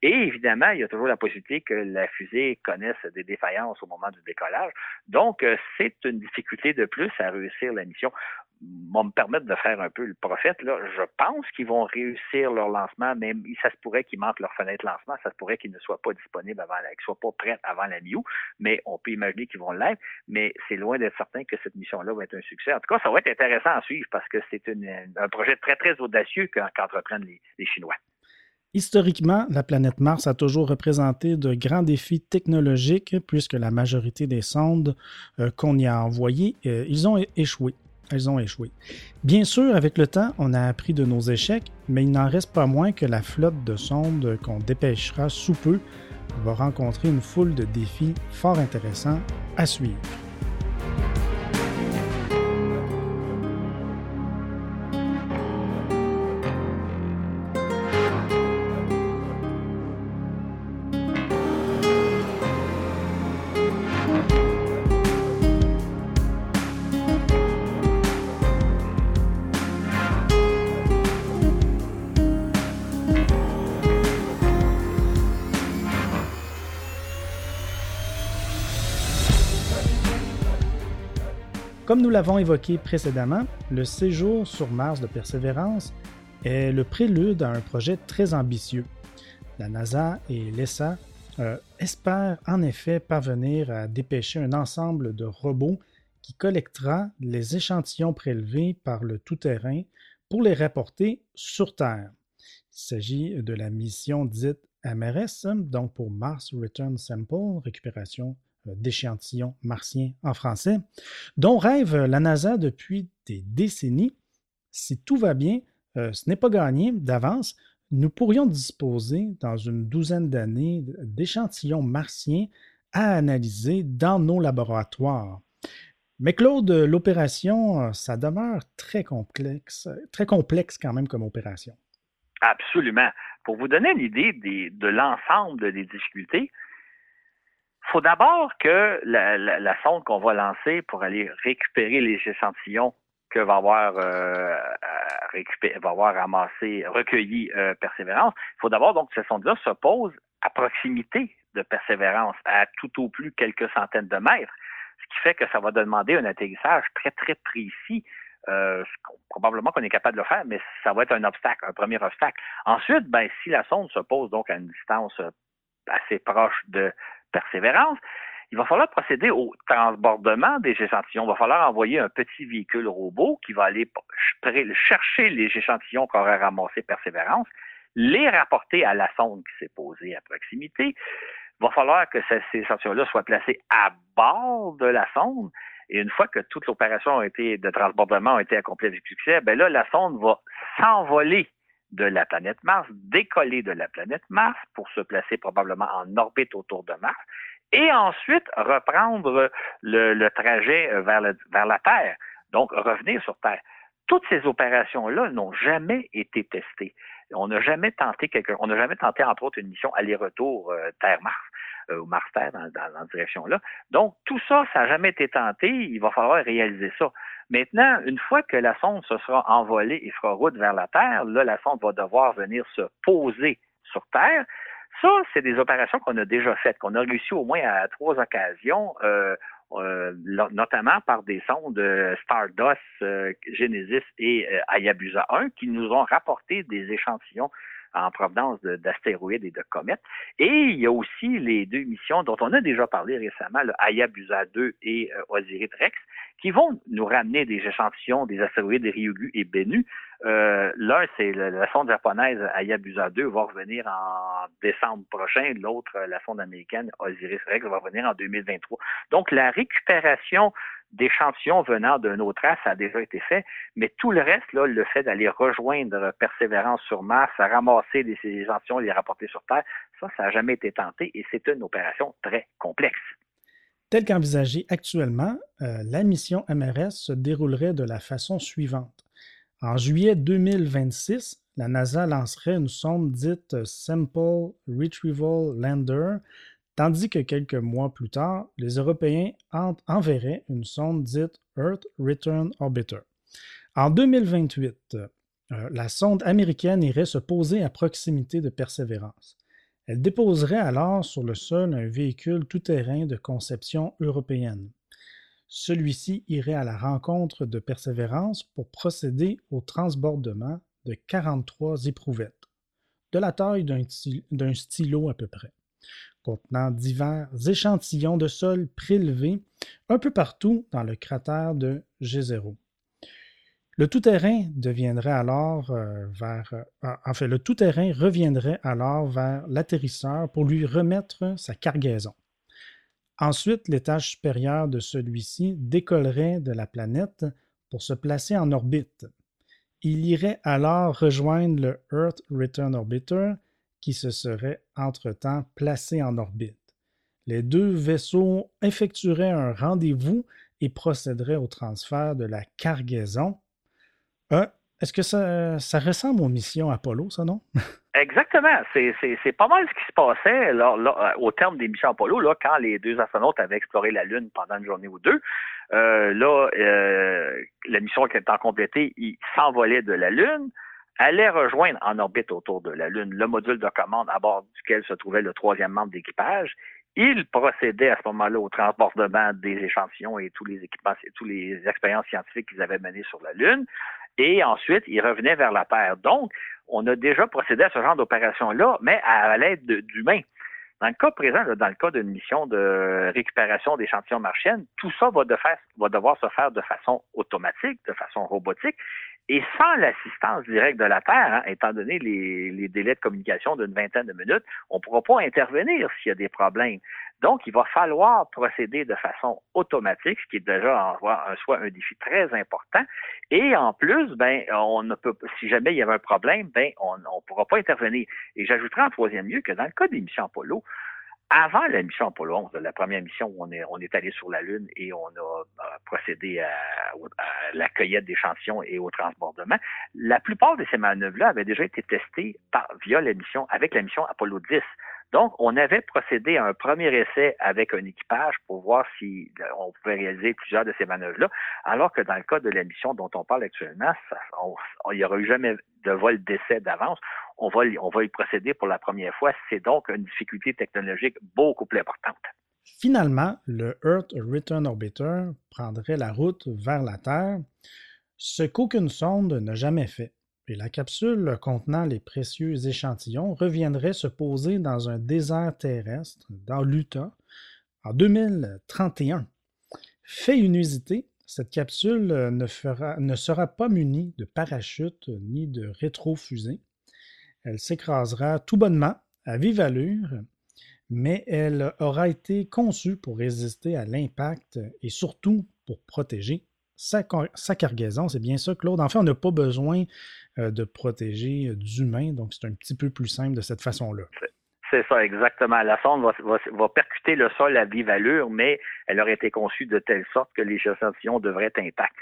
B: Et évidemment, il y a toujours la possibilité que la fusée connaisse des défaillances au moment du décollage. Donc, euh, c'est une difficulté de plus à réussir la mission vont me permettre de faire un peu le prophète. Je pense qu'ils vont réussir leur lancement, mais ça se pourrait qu'ils manquent leur fenêtre lancement, ça se pourrait qu'ils ne soient pas disponibles avant la, qu'ils soient pas prêts avant la mi mais on peut imaginer qu'ils vont l'être, mais c'est loin d'être certain que cette mission-là va être un succès. En tout cas, ça va être intéressant à suivre parce que c'est un projet très, très audacieux qu'entreprennent les, Chinois.
A: Historiquement, la planète Mars a toujours représenté de grands défis technologiques puisque la majorité des sondes euh, qu'on y a envoyées, euh. Elles ont échoué. Bien sûr, avec le temps, on a appris de nos échecs, mais il n'en reste pas moins que la flotte de sondes qu'on dépêchera sous peu va rencontrer une foule de défis fort intéressants à suivre. Comme nous l'avons évoqué précédemment, le séjour sur Mars de Persévérance est le prélude à un projet très ambitieux. La NASA et l'ESA euh, espèrent en effet parvenir à dépêcher un ensemble de robots qui collectera les échantillons prélevés par le tout-terrain pour les rapporter sur Terre. Il s'agit de la mission dite MRS, donc pour Mars Return Sample, récupération d'échantillons martiens en français, dont rêve la NASA depuis des décennies. Si tout va bien, euh, ce n'est pas gagné d'avance. Nous pourrions disposer dans une douzaine d'années d'échantillons martiens à analyser dans nos laboratoires. Mais Claude, l'opération, euh, ça demeure très complexe, très complexe quand même comme opération.
B: Absolument. Pour vous donner une idée de l'ensemble des difficultés, faut d'abord que la, sonde qu'on va lancer pour aller récupérer les échantillons que va avoir euh, récupéré, va avoir ramassé, recueilli euh, Persévérance. Il faut d'abord donc que ce sonde-là se pose à proximité de Persévérance, à tout au plus quelques centaines de mètres, ce qui fait que ça va demander un atterrissage très très précis. Euh, probablement qu'on est capable de le faire, mais ça va être un obstacle, un premier obstacle. Ensuite, ben, si la sonde se pose donc à une distance assez proche de Persévérance, il va falloir procéder au transbordement des échantillons. Il va falloir envoyer un petit véhicule robot qui va aller chercher les échantillons qu'aurait ramassé Persévérance, les rapporter à la sonde qui s'est posée à proximité. Il va falloir que ces échantillons-là soient placés à bord de la sonde. Et une fois que toute l'opération de transbordement a été accomplie avec succès, ben là, la sonde va s'envoler de la planète Mars, décoller de la planète Mars pour se placer probablement en orbite autour de Mars et ensuite reprendre le, trajet vers, vers la Terre, donc revenir sur Terre. Toutes ces opérations-là n'ont jamais été testées. On n'a jamais tenté quelque, on n'a jamais tenté entre autres une mission aller-retour euh, Terre-Mars euh, ou Mars-Terre dans, dans, dans direction-là. Donc tout ça, ça n'a jamais été tenté. Il va falloir réaliser ça. Maintenant, une fois que la sonde se sera envolée et fera route vers la Terre, là, la sonde va devoir venir se poser sur Terre. Ça, c'est des opérations qu'on a déjà faites, qu'on a réussi au moins à trois occasions, euh, euh, notamment par des sondes euh, Stardust, Genesis et Hayabusa 1, qui nous ont rapporté des échantillons en provenance d'astéroïdes et de comètes. Et il y a aussi les deux missions dont on a déjà parlé récemment, le Hayabusa 2 et Osiris Rex, qui vont nous ramener des échantillons des astéroïdes Ryugu et Bennu. Euh, L'un, c'est la sonde japonaise Hayabusa 2 va revenir en décembre prochain. L'autre, la sonde américaine Osiris Rex va revenir en 2023. Donc, la récupération d'échantillons venant d'un autre as a déjà été fait, mais tout le reste, là, le fait d'aller rejoindre Persévérance sur Mars, ramasser des échantillons et les rapporter sur Terre, ça, ça n'a jamais été tenté et c'est une opération très complexe.
A: Tel qu'envisagé actuellement, euh, la mission MRS se déroulerait de la façon suivante. En juillet 2026, la NASA lancerait une sonde dite Simple Retrieval Lander, tandis que quelques mois plus tard, les Européens enverraient une sonde dite Earth Return Orbiter. En 2028, euh, la sonde américaine irait se poser à proximité de Persévérance. Elle déposerait alors sur le sol un véhicule tout-terrain de conception européenne. Celui-ci irait à la rencontre de Persévérance pour procéder au transbordement de 43 éprouvettes, de la taille d'un stylo à peu près, contenant divers échantillons de sol prélevés un peu partout dans le cratère de G0. Euh. Euh, le tout-terrain reviendrait alors vers l'atterrisseur pour lui remettre sa cargaison. Ensuite, l'étage supérieur de celui-ci décollerait de la planète pour se placer en orbite. Il irait alors rejoindre le Earth Return Orbiter qui se serait entre-temps placé en orbite. Les deux vaisseaux effectueraient un rendez-vous et procéderaient au transfert de la cargaison euh, est-ce que ça, ça, ressemble aux missions Apollo, ça, non?
B: Exactement. C'est pas mal ce qui se passait là, euh, au terme des missions Apollo, là, quand les deux astronautes avaient exploré la Lune pendant une journée ou deux. Euh, là, la mission qui étant complétée, ils s'envolaient de la Lune, allaient rejoindre en orbite autour de la Lune le module de commande à bord duquel se trouvait le troisième membre d'équipage. Ils procédaient à ce moment-là au transportement des échantillons et tous les équipements, toutes les expériences scientifiques qu'ils avaient menées sur la Lune et ensuite, il revenait vers la Terre. Donc, on a déjà procédé à ce genre d'opération-là, mais à l'aide d'humains. Dans le cas présent, dans le cas d'une mission de récupération d'échantillons martiennes, tout ça va, va devoir se faire de façon automatique, de façon robotique, et sans l'assistance directe de la Terre, hein, étant donné les, les, délais de communication d'une vingtaine de minutes, on ne pourra pas intervenir s'il y a des problèmes. Donc, il va falloir procéder de façon automatique, ce qui est déjà en soi un défi très important. Et en plus, ben, on ne peut, si jamais il y avait un problème, ben, on ne pourra pas intervenir. Et j'ajouterai en troisième lieu que dans le cas des missions Apollo, avant la mission Apollo 11, la première mission où on est, on est allé sur la Lune et on a euh, procédé à, la cueillette d'échantillons et au transbordement, la plupart de ces manœuvres-là avaient déjà été testées par, via la mission, avec la mission Apollo 10. Donc, on avait procédé à un premier essai avec un équipage pour voir si euh, on pouvait réaliser plusieurs de ces manœuvres-là, alors que dans le cas de la mission dont on parle actuellement, il n'y aura eu jamais de vol d'essai d'avance. On va, on va y procéder pour la première fois. C'est donc une difficulté technologique beaucoup plus importante.
A: Finalement, le Earth Return Orbiter prendrait la route vers la Terre, ce qu'aucune sonde n'a jamais fait. Et la capsule contenant les précieux échantillons reviendrait se poser dans un désert terrestre dans l'Utah en 2031. Fait inusité, cette capsule ne, sera pas munie de parachute ni de rétrofusée. Elle s'écrasera tout bonnement, à vive allure, mais elle aura été conçue pour résister à l'impact et surtout pour protéger sa, cargaison. C'est bien ça, Claude. En fait, on n'a pas besoin de protéger d'humains, donc c'est un petit peu plus simple de cette façon-là.
B: C'est ça, exactement. La sonde va, percuter le sol à vive allure, mais elle aurait été conçue de telle sorte que les échantillons devraient être intacts.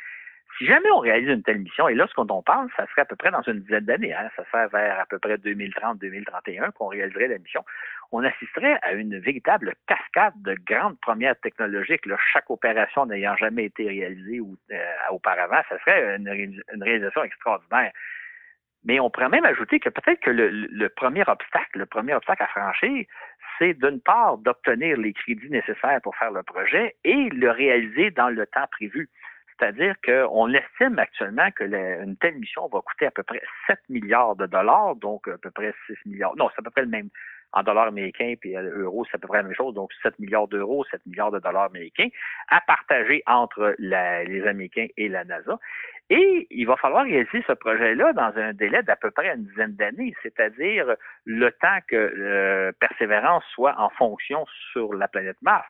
B: Si jamais on réalise une telle mission, et là, ce qu'on on parle, ça serait à peu près dans une dizaine d'années, hein, ça serait vers à peu près 2030-2031 qu'on réaliserait la mission, on assisterait à une véritable cascade de grandes premières technologiques, chaque opération n'ayant jamais été réalisée euh, auparavant, ça serait une, réalisation extraordinaire. Mais on pourrait même ajouter que peut-être que le, premier obstacle, le premier obstacle à franchir, c'est d'une part d'obtenir les crédits nécessaires pour faire le projet et le réaliser dans le temps prévu. C'est-à-dire qu'on estime actuellement que une telle mission va coûter à peu près 7 milliards de dollars, donc à peu près 6 milliards. Non, c'est à peu près le même en dollars américains, puis euros, c'est à peu près la même chose, donc 7 milliards d'euros, 7 milliards de dollars américains, à partager entre les Américains et la NASA. Et il va falloir réaliser ce projet-là dans un délai d'à peu près une dizaine d'années, c'est-à-dire le temps que euh, Persévérance soit en fonction sur la planète Mars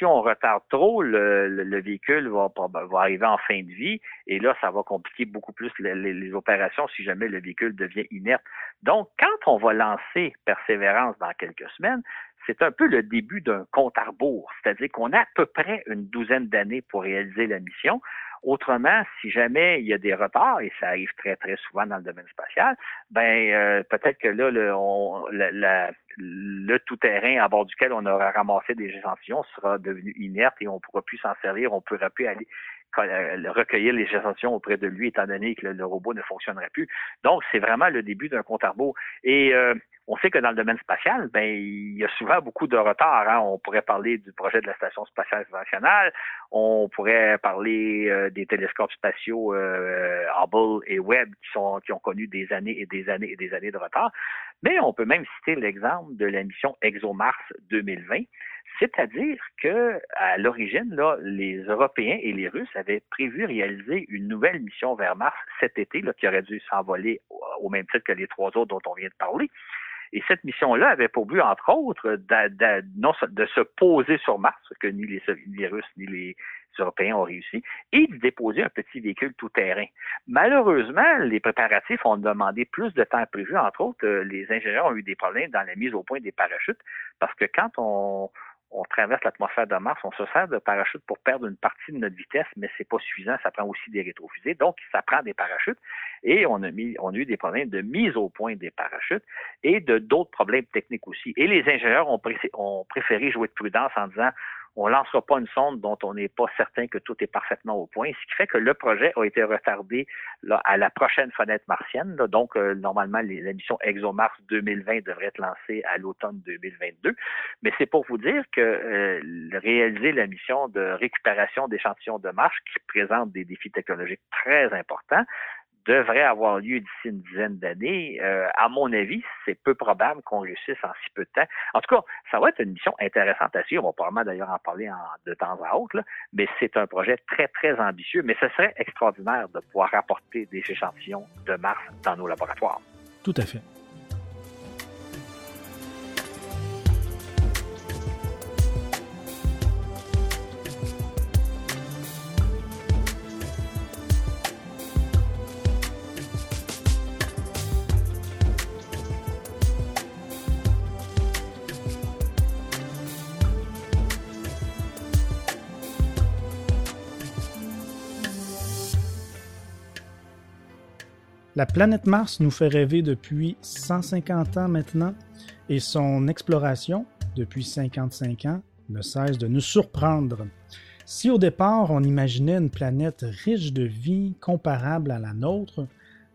B: si on retarde trop, le, véhicule va, va, arriver en fin de vie et là, ça va compliquer beaucoup plus les, opérations si jamais le véhicule devient inerte. Donc, quand on va lancer Persévérance dans quelques semaines, c'est un peu le début d'un compte à rebours, c'est-à-dire qu'on a à peu près une douzaine d'années pour réaliser la mission. Autrement, si jamais il y a des retards, et ça arrive très, très souvent dans le domaine spatial, ben euh, peut-être que là, le, on, le tout-terrain à bord duquel on aura ramassé des échantillons sera devenu inerte et on ne pourra plus s'en servir, on ne pourra plus aller euh, recueillir les échantillons auprès de lui, étant donné que le, robot ne fonctionnerait plus. Donc, c'est vraiment le début d'un compte à rebours. Et euh, on sait que dans le domaine spatial, ben, il y a souvent beaucoup de retard. Hein. On pourrait parler du projet de la Station spatiale internationale, on pourrait parler euh, des télescopes spatiaux Hubble et Webb qui, sont, qui ont connu des années et des années et des années de retard. Mais on peut même citer l'exemple de la mission ExoMars 2020 c'est-à-dire que à l'origine, là, les Européens et les Russes avaient prévu réaliser une nouvelle mission vers Mars cet été, là, qui aurait dû s'envoler au même titre que les trois autres dont on vient de parler. Et cette mission-là avait pour but, entre autres, de, se poser sur Mars, ce que ni les, les Russes ni les Européens ont réussi, et de déposer un petit véhicule tout-terrain. Malheureusement, les préparatifs ont demandé plus de temps prévu. Entre autres, euh, les ingénieurs ont eu des problèmes dans la mise au point des parachutes, parce que quand on, on traverse l'atmosphère de Mars, on se sert de parachutes pour perdre une partie de notre vitesse, mais c'est pas suffisant, ça prend aussi des rétrofusées. Donc, ça prend des parachutes et on a, mis, on a eu des problèmes de mise au point des parachutes et de d'autres problèmes techniques aussi. Et les ingénieurs ont, ont préféré jouer de prudence en disant on ne lancera pas une sonde dont on n'est pas certain que tout est parfaitement au point, ce qui fait que le projet a été retardé à la prochaine fenêtre martienne. donc, euh, normalement, la mission ExoMars 2020 devrait être lancée à l'automne 2022. Mais c'est pour vous dire que euh, réaliser la mission de récupération d'échantillons de Mars, qui présente des défis technologiques très importants, devrait avoir lieu d'ici une dizaine d'années. Euh, à mon avis, c'est peu probable qu'on réussisse en si peu de temps. En tout cas, ça va être une mission intéressante à suivre. On va probablement d'ailleurs en parler de temps à autre, mais c'est un projet très, très ambitieux. Mais ce serait extraordinaire de pouvoir apporter des échantillons de Mars dans nos laboratoires.
A: Tout à fait. La planète Mars nous fait rêver depuis 150 ans maintenant, et son exploration, depuis 55 ans, ne cesse de nous surprendre. Si au départ on imaginait une planète riche de vie comparable à la nôtre,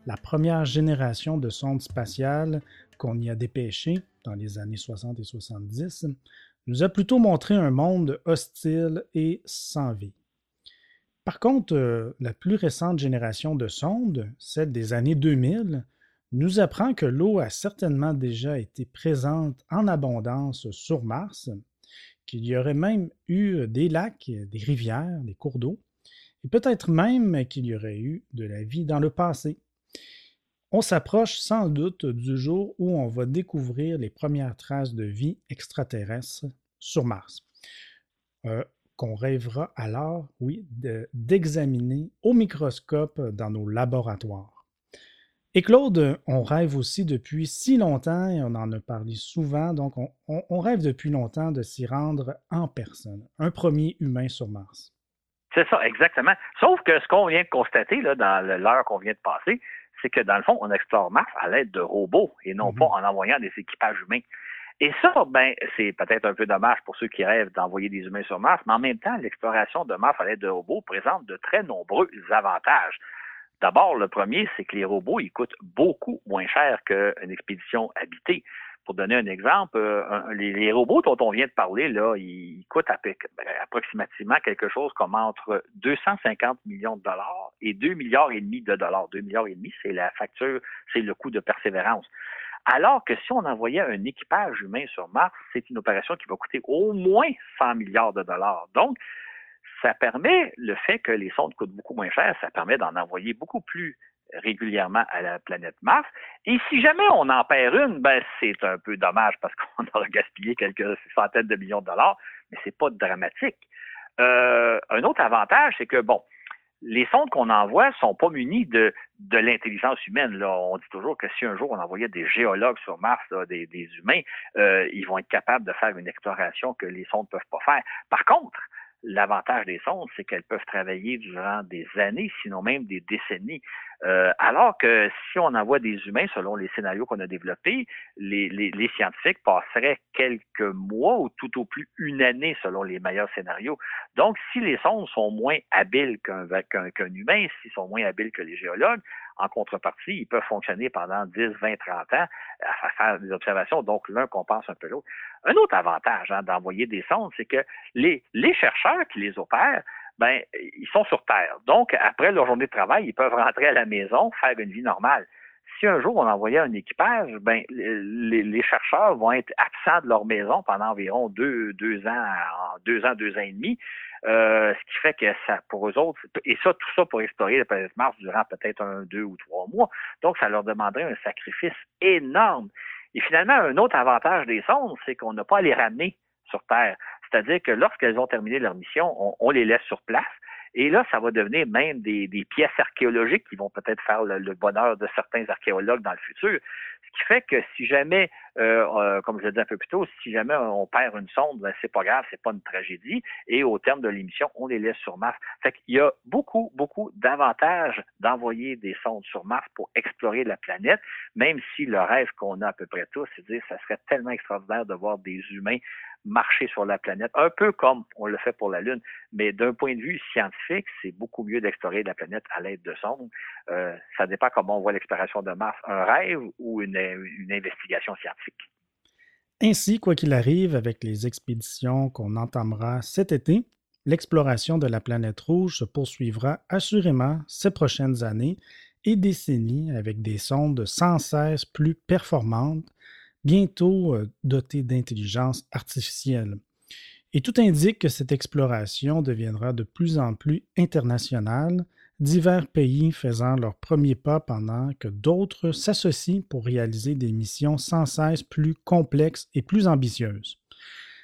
A: la première génération de sondes spatiales qu'on y a dépêchées dans les années 60 et 70 nous a plutôt montré un monde hostile et sans vie. Par contre, euh, la plus récente génération de sondes, celle des années 2000, nous apprend que l'eau a certainement déjà été présente en abondance sur Mars, qu'il y aurait même eu des lacs, des rivières, des cours d'eau, et peut-être même qu'il y aurait eu de la vie dans le passé. On s'approche sans doute du jour où on va découvrir les premières traces de vie extraterrestre sur Mars, euh, qu'on rêvera alors, oui, d'examiner au microscope dans nos laboratoires. Et Claude, on rêve aussi depuis si longtemps, et on en a parlé souvent, donc on, rêve depuis longtemps de s'y rendre en personne, un premier humain sur Mars.
B: C'est ça, exactement. Sauf que ce qu'on vient de constater là, dans l'heure qu'on vient de passer, c'est que dans le fond, on explore Mars à l'aide de robots et non pas mhm. en envoyant des équipages humains. Et ça, ben, c'est peut-être un peu dommage pour ceux qui rêvent d'envoyer des humains sur Mars, mais en même temps, l'exploration de Mars à l'aide de robots présente de très nombreux avantages. D'abord, le premier, c'est que les robots, ils coûtent beaucoup moins cher qu'une expédition habitée. Pour donner un exemple, euh, les, robots dont on vient de parler, là, ils coûtent ben, approximativement quelque chose comme entre 250 millions de dollars et 2 milliards et demi de dollars. 2 milliards et demi, c'est la facture, c'est le coût de persévérance. Alors que si on envoyait un équipage humain sur Mars, c'est une opération qui va coûter au moins 100 milliards de dollars. Donc, ça permet, le fait que les sondes coûtent beaucoup moins cher, ça permet d'en envoyer beaucoup plus régulièrement à la planète Mars. Et si jamais on en perd une, ben c'est un peu dommage parce qu'on aura gaspillé quelques centaines de millions de dollars, mais c'est pas dramatique. Euh, un autre avantage, c'est que bon, les sondes qu'on envoie sont pas munies de, de l'intelligence humaine. Là. On dit toujours que si un jour on envoyait des géologues sur Mars, des, des, humains, euh, ils vont être capables de faire une exploration que les sondes ne peuvent pas faire. Par contre, L'avantage des sondes, c'est qu'elles peuvent travailler durant des années, sinon même des décennies. Euh, alors que si on envoie des humains, selon les scénarios qu'on a développés, les, scientifiques passeraient quelques mois ou tout au plus une année selon les meilleurs scénarios. Donc, si les sondes sont moins habiles qu'un qu'un humain, s'ils sont moins habiles que les géologues, en contrepartie, ils peuvent fonctionner pendant 10, 20, 30 ans à faire des observations. Donc, l'un compense un peu l'autre. Un autre avantage hein, d'envoyer des sondes, c'est que les chercheurs qui les opèrent, ben, ils sont sur Terre. Donc, après leur journée de travail, ils peuvent rentrer à la maison, faire une vie normale. Si un jour on envoyait un équipage, ben, les, les chercheurs vont être absents de leur maison pendant environ deux, deux ans, deux ans, deux ans et demi. Euh, ce qui fait que ça, pour eux autres, et ça, tout ça pour explorer la planète Mars durant peut-être un, deux ou trois mois. Donc, ça leur demanderait un sacrifice énorme. Et finalement, un autre avantage des sondes, c'est qu'on n'a pas à les ramener sur Terre. C'est-à-dire que lorsqu'elles ont terminé leur mission, on, les laisse sur place. Et là, ça va devenir même des, pièces archéologiques qui vont peut-être faire le, bonheur de certains archéologues dans le futur. Ce qui fait que si jamais, euh, euh, comme je l'ai dit un peu plus tôt, si jamais on perd une sonde, ben, c'est pas grave, c'est pas une tragédie. Et au terme de l'émission, on les laisse sur Mars. Fait qu'il y a beaucoup, beaucoup d'avantages d'envoyer des sondes sur Mars pour explorer la planète, même si le rêve qu'on a à peu près tous, c'est de dire ça serait tellement extraordinaire de voir des humains marcher sur la planète, un peu comme on le fait pour la Lune. Mais d'un point de vue scientifique, c'est beaucoup mieux d'explorer la planète à l'aide de sondes. Euh, ça dépend comment on voit l'exploration de Mars, un rêve ou une, une investigation scientifique.
A: Ainsi, quoi qu'il arrive, avec les expéditions qu'on entamera cet été, l'exploration de la planète rouge se poursuivra assurément ces prochaines années et décennies avec des sondes sans cesse plus performantes bientôt euh, doté d'intelligence artificielle. Et tout indique que cette exploration deviendra de plus en plus internationale, divers pays faisant leurs premiers pas pendant que d'autres s'associent pour réaliser des missions sans cesse plus complexes et plus ambitieuses.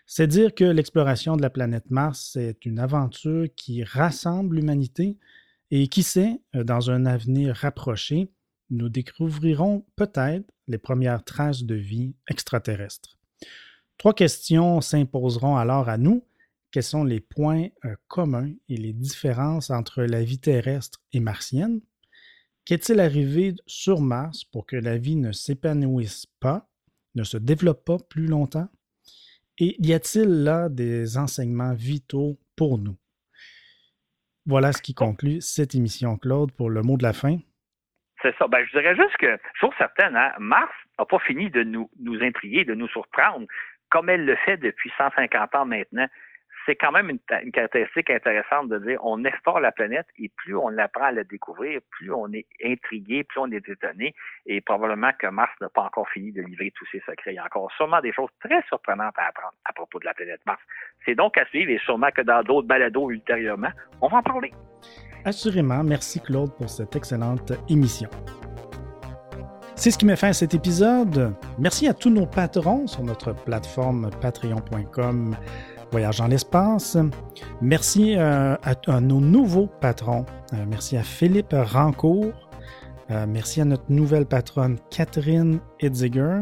A: C'est dire que l'exploration de la planète Mars est une aventure qui rassemble l'humanité et qui sait, euh, dans un avenir rapproché, nous découvrirons peut-être les premières traces de vie extraterrestre. Trois questions s'imposeront alors à nous. Quels sont les points euh, communs et les différences entre la vie terrestre et martienne? Qu'est-il arrivé sur Mars pour que la vie ne s'épanouisse pas? ne se développe pas plus longtemps? Et y a-t-il là des enseignements vitaux pour nous? Voilà ce qui conclut cette émission, Claude, pour le mot de la fin.
B: C'est ça. Ben, je dirais juste que, chose certaine, hein, Mars n'a pas fini de nous, nous intriguer, de nous surprendre, comme elle le fait depuis 150 ans maintenant c'est quand même une, caractéristique intéressante de dire on explore la planète et plus on apprend à la découvrir, plus on est intrigué, plus on est étonné et probablement que Mars n'a pas encore fini de livrer tous ses secrets. Il y a encore sûrement des choses très surprenantes à apprendre à propos de la planète Mars. C'est donc à suivre et sûrement que dans d'autres balados ultérieurement, on va en parler.
A: Assurément. Merci Claude pour cette excellente émission. C'est ce qui met fin à cet épisode. Merci à tous nos patrons sur notre plateforme patreon.com Voyage dans l'espace. Merci euh, à, nos nouveaux patrons. Euh, merci à Philippe Rancourt. Euh, merci à notre nouvelle patronne Catherine Edziger,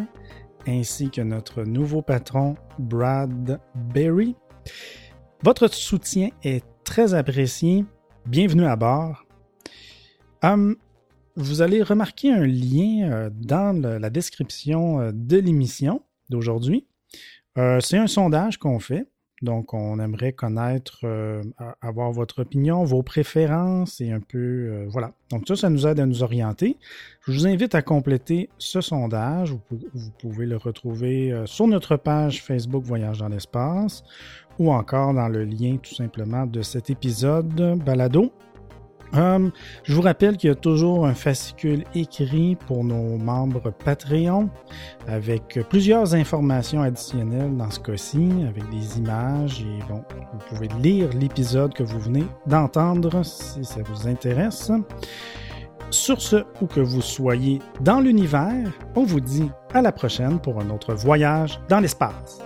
A: ainsi que notre nouveau patron Brad Berry. Votre soutien est très apprécié. Bienvenue à bord. Hum, vous allez remarquer un lien dans la description de l'émission d'aujourd'hui. C'est un sondage qu'on fait donc, on aimerait connaître, euh, avoir votre opinion, vos préférences et un peu, euh, voilà. Donc, ça, ça nous aide à nous orienter. Je vous invite à compléter ce sondage. Vous, pouvez le retrouver euh, sur notre page Facebook Voyage dans l'espace ou encore dans le lien tout simplement de cet épisode balado Hum, je vous rappelle qu'il y a toujours un fascicule écrit pour nos membres Patreon avec plusieurs informations additionnelles dans ce cas-ci, avec des images et bon, vous pouvez lire l'épisode que vous venez d'entendre si ça vous intéresse. Sur ce, où que vous soyez dans l'univers, on vous dit à la prochaine pour un autre voyage dans l'espace.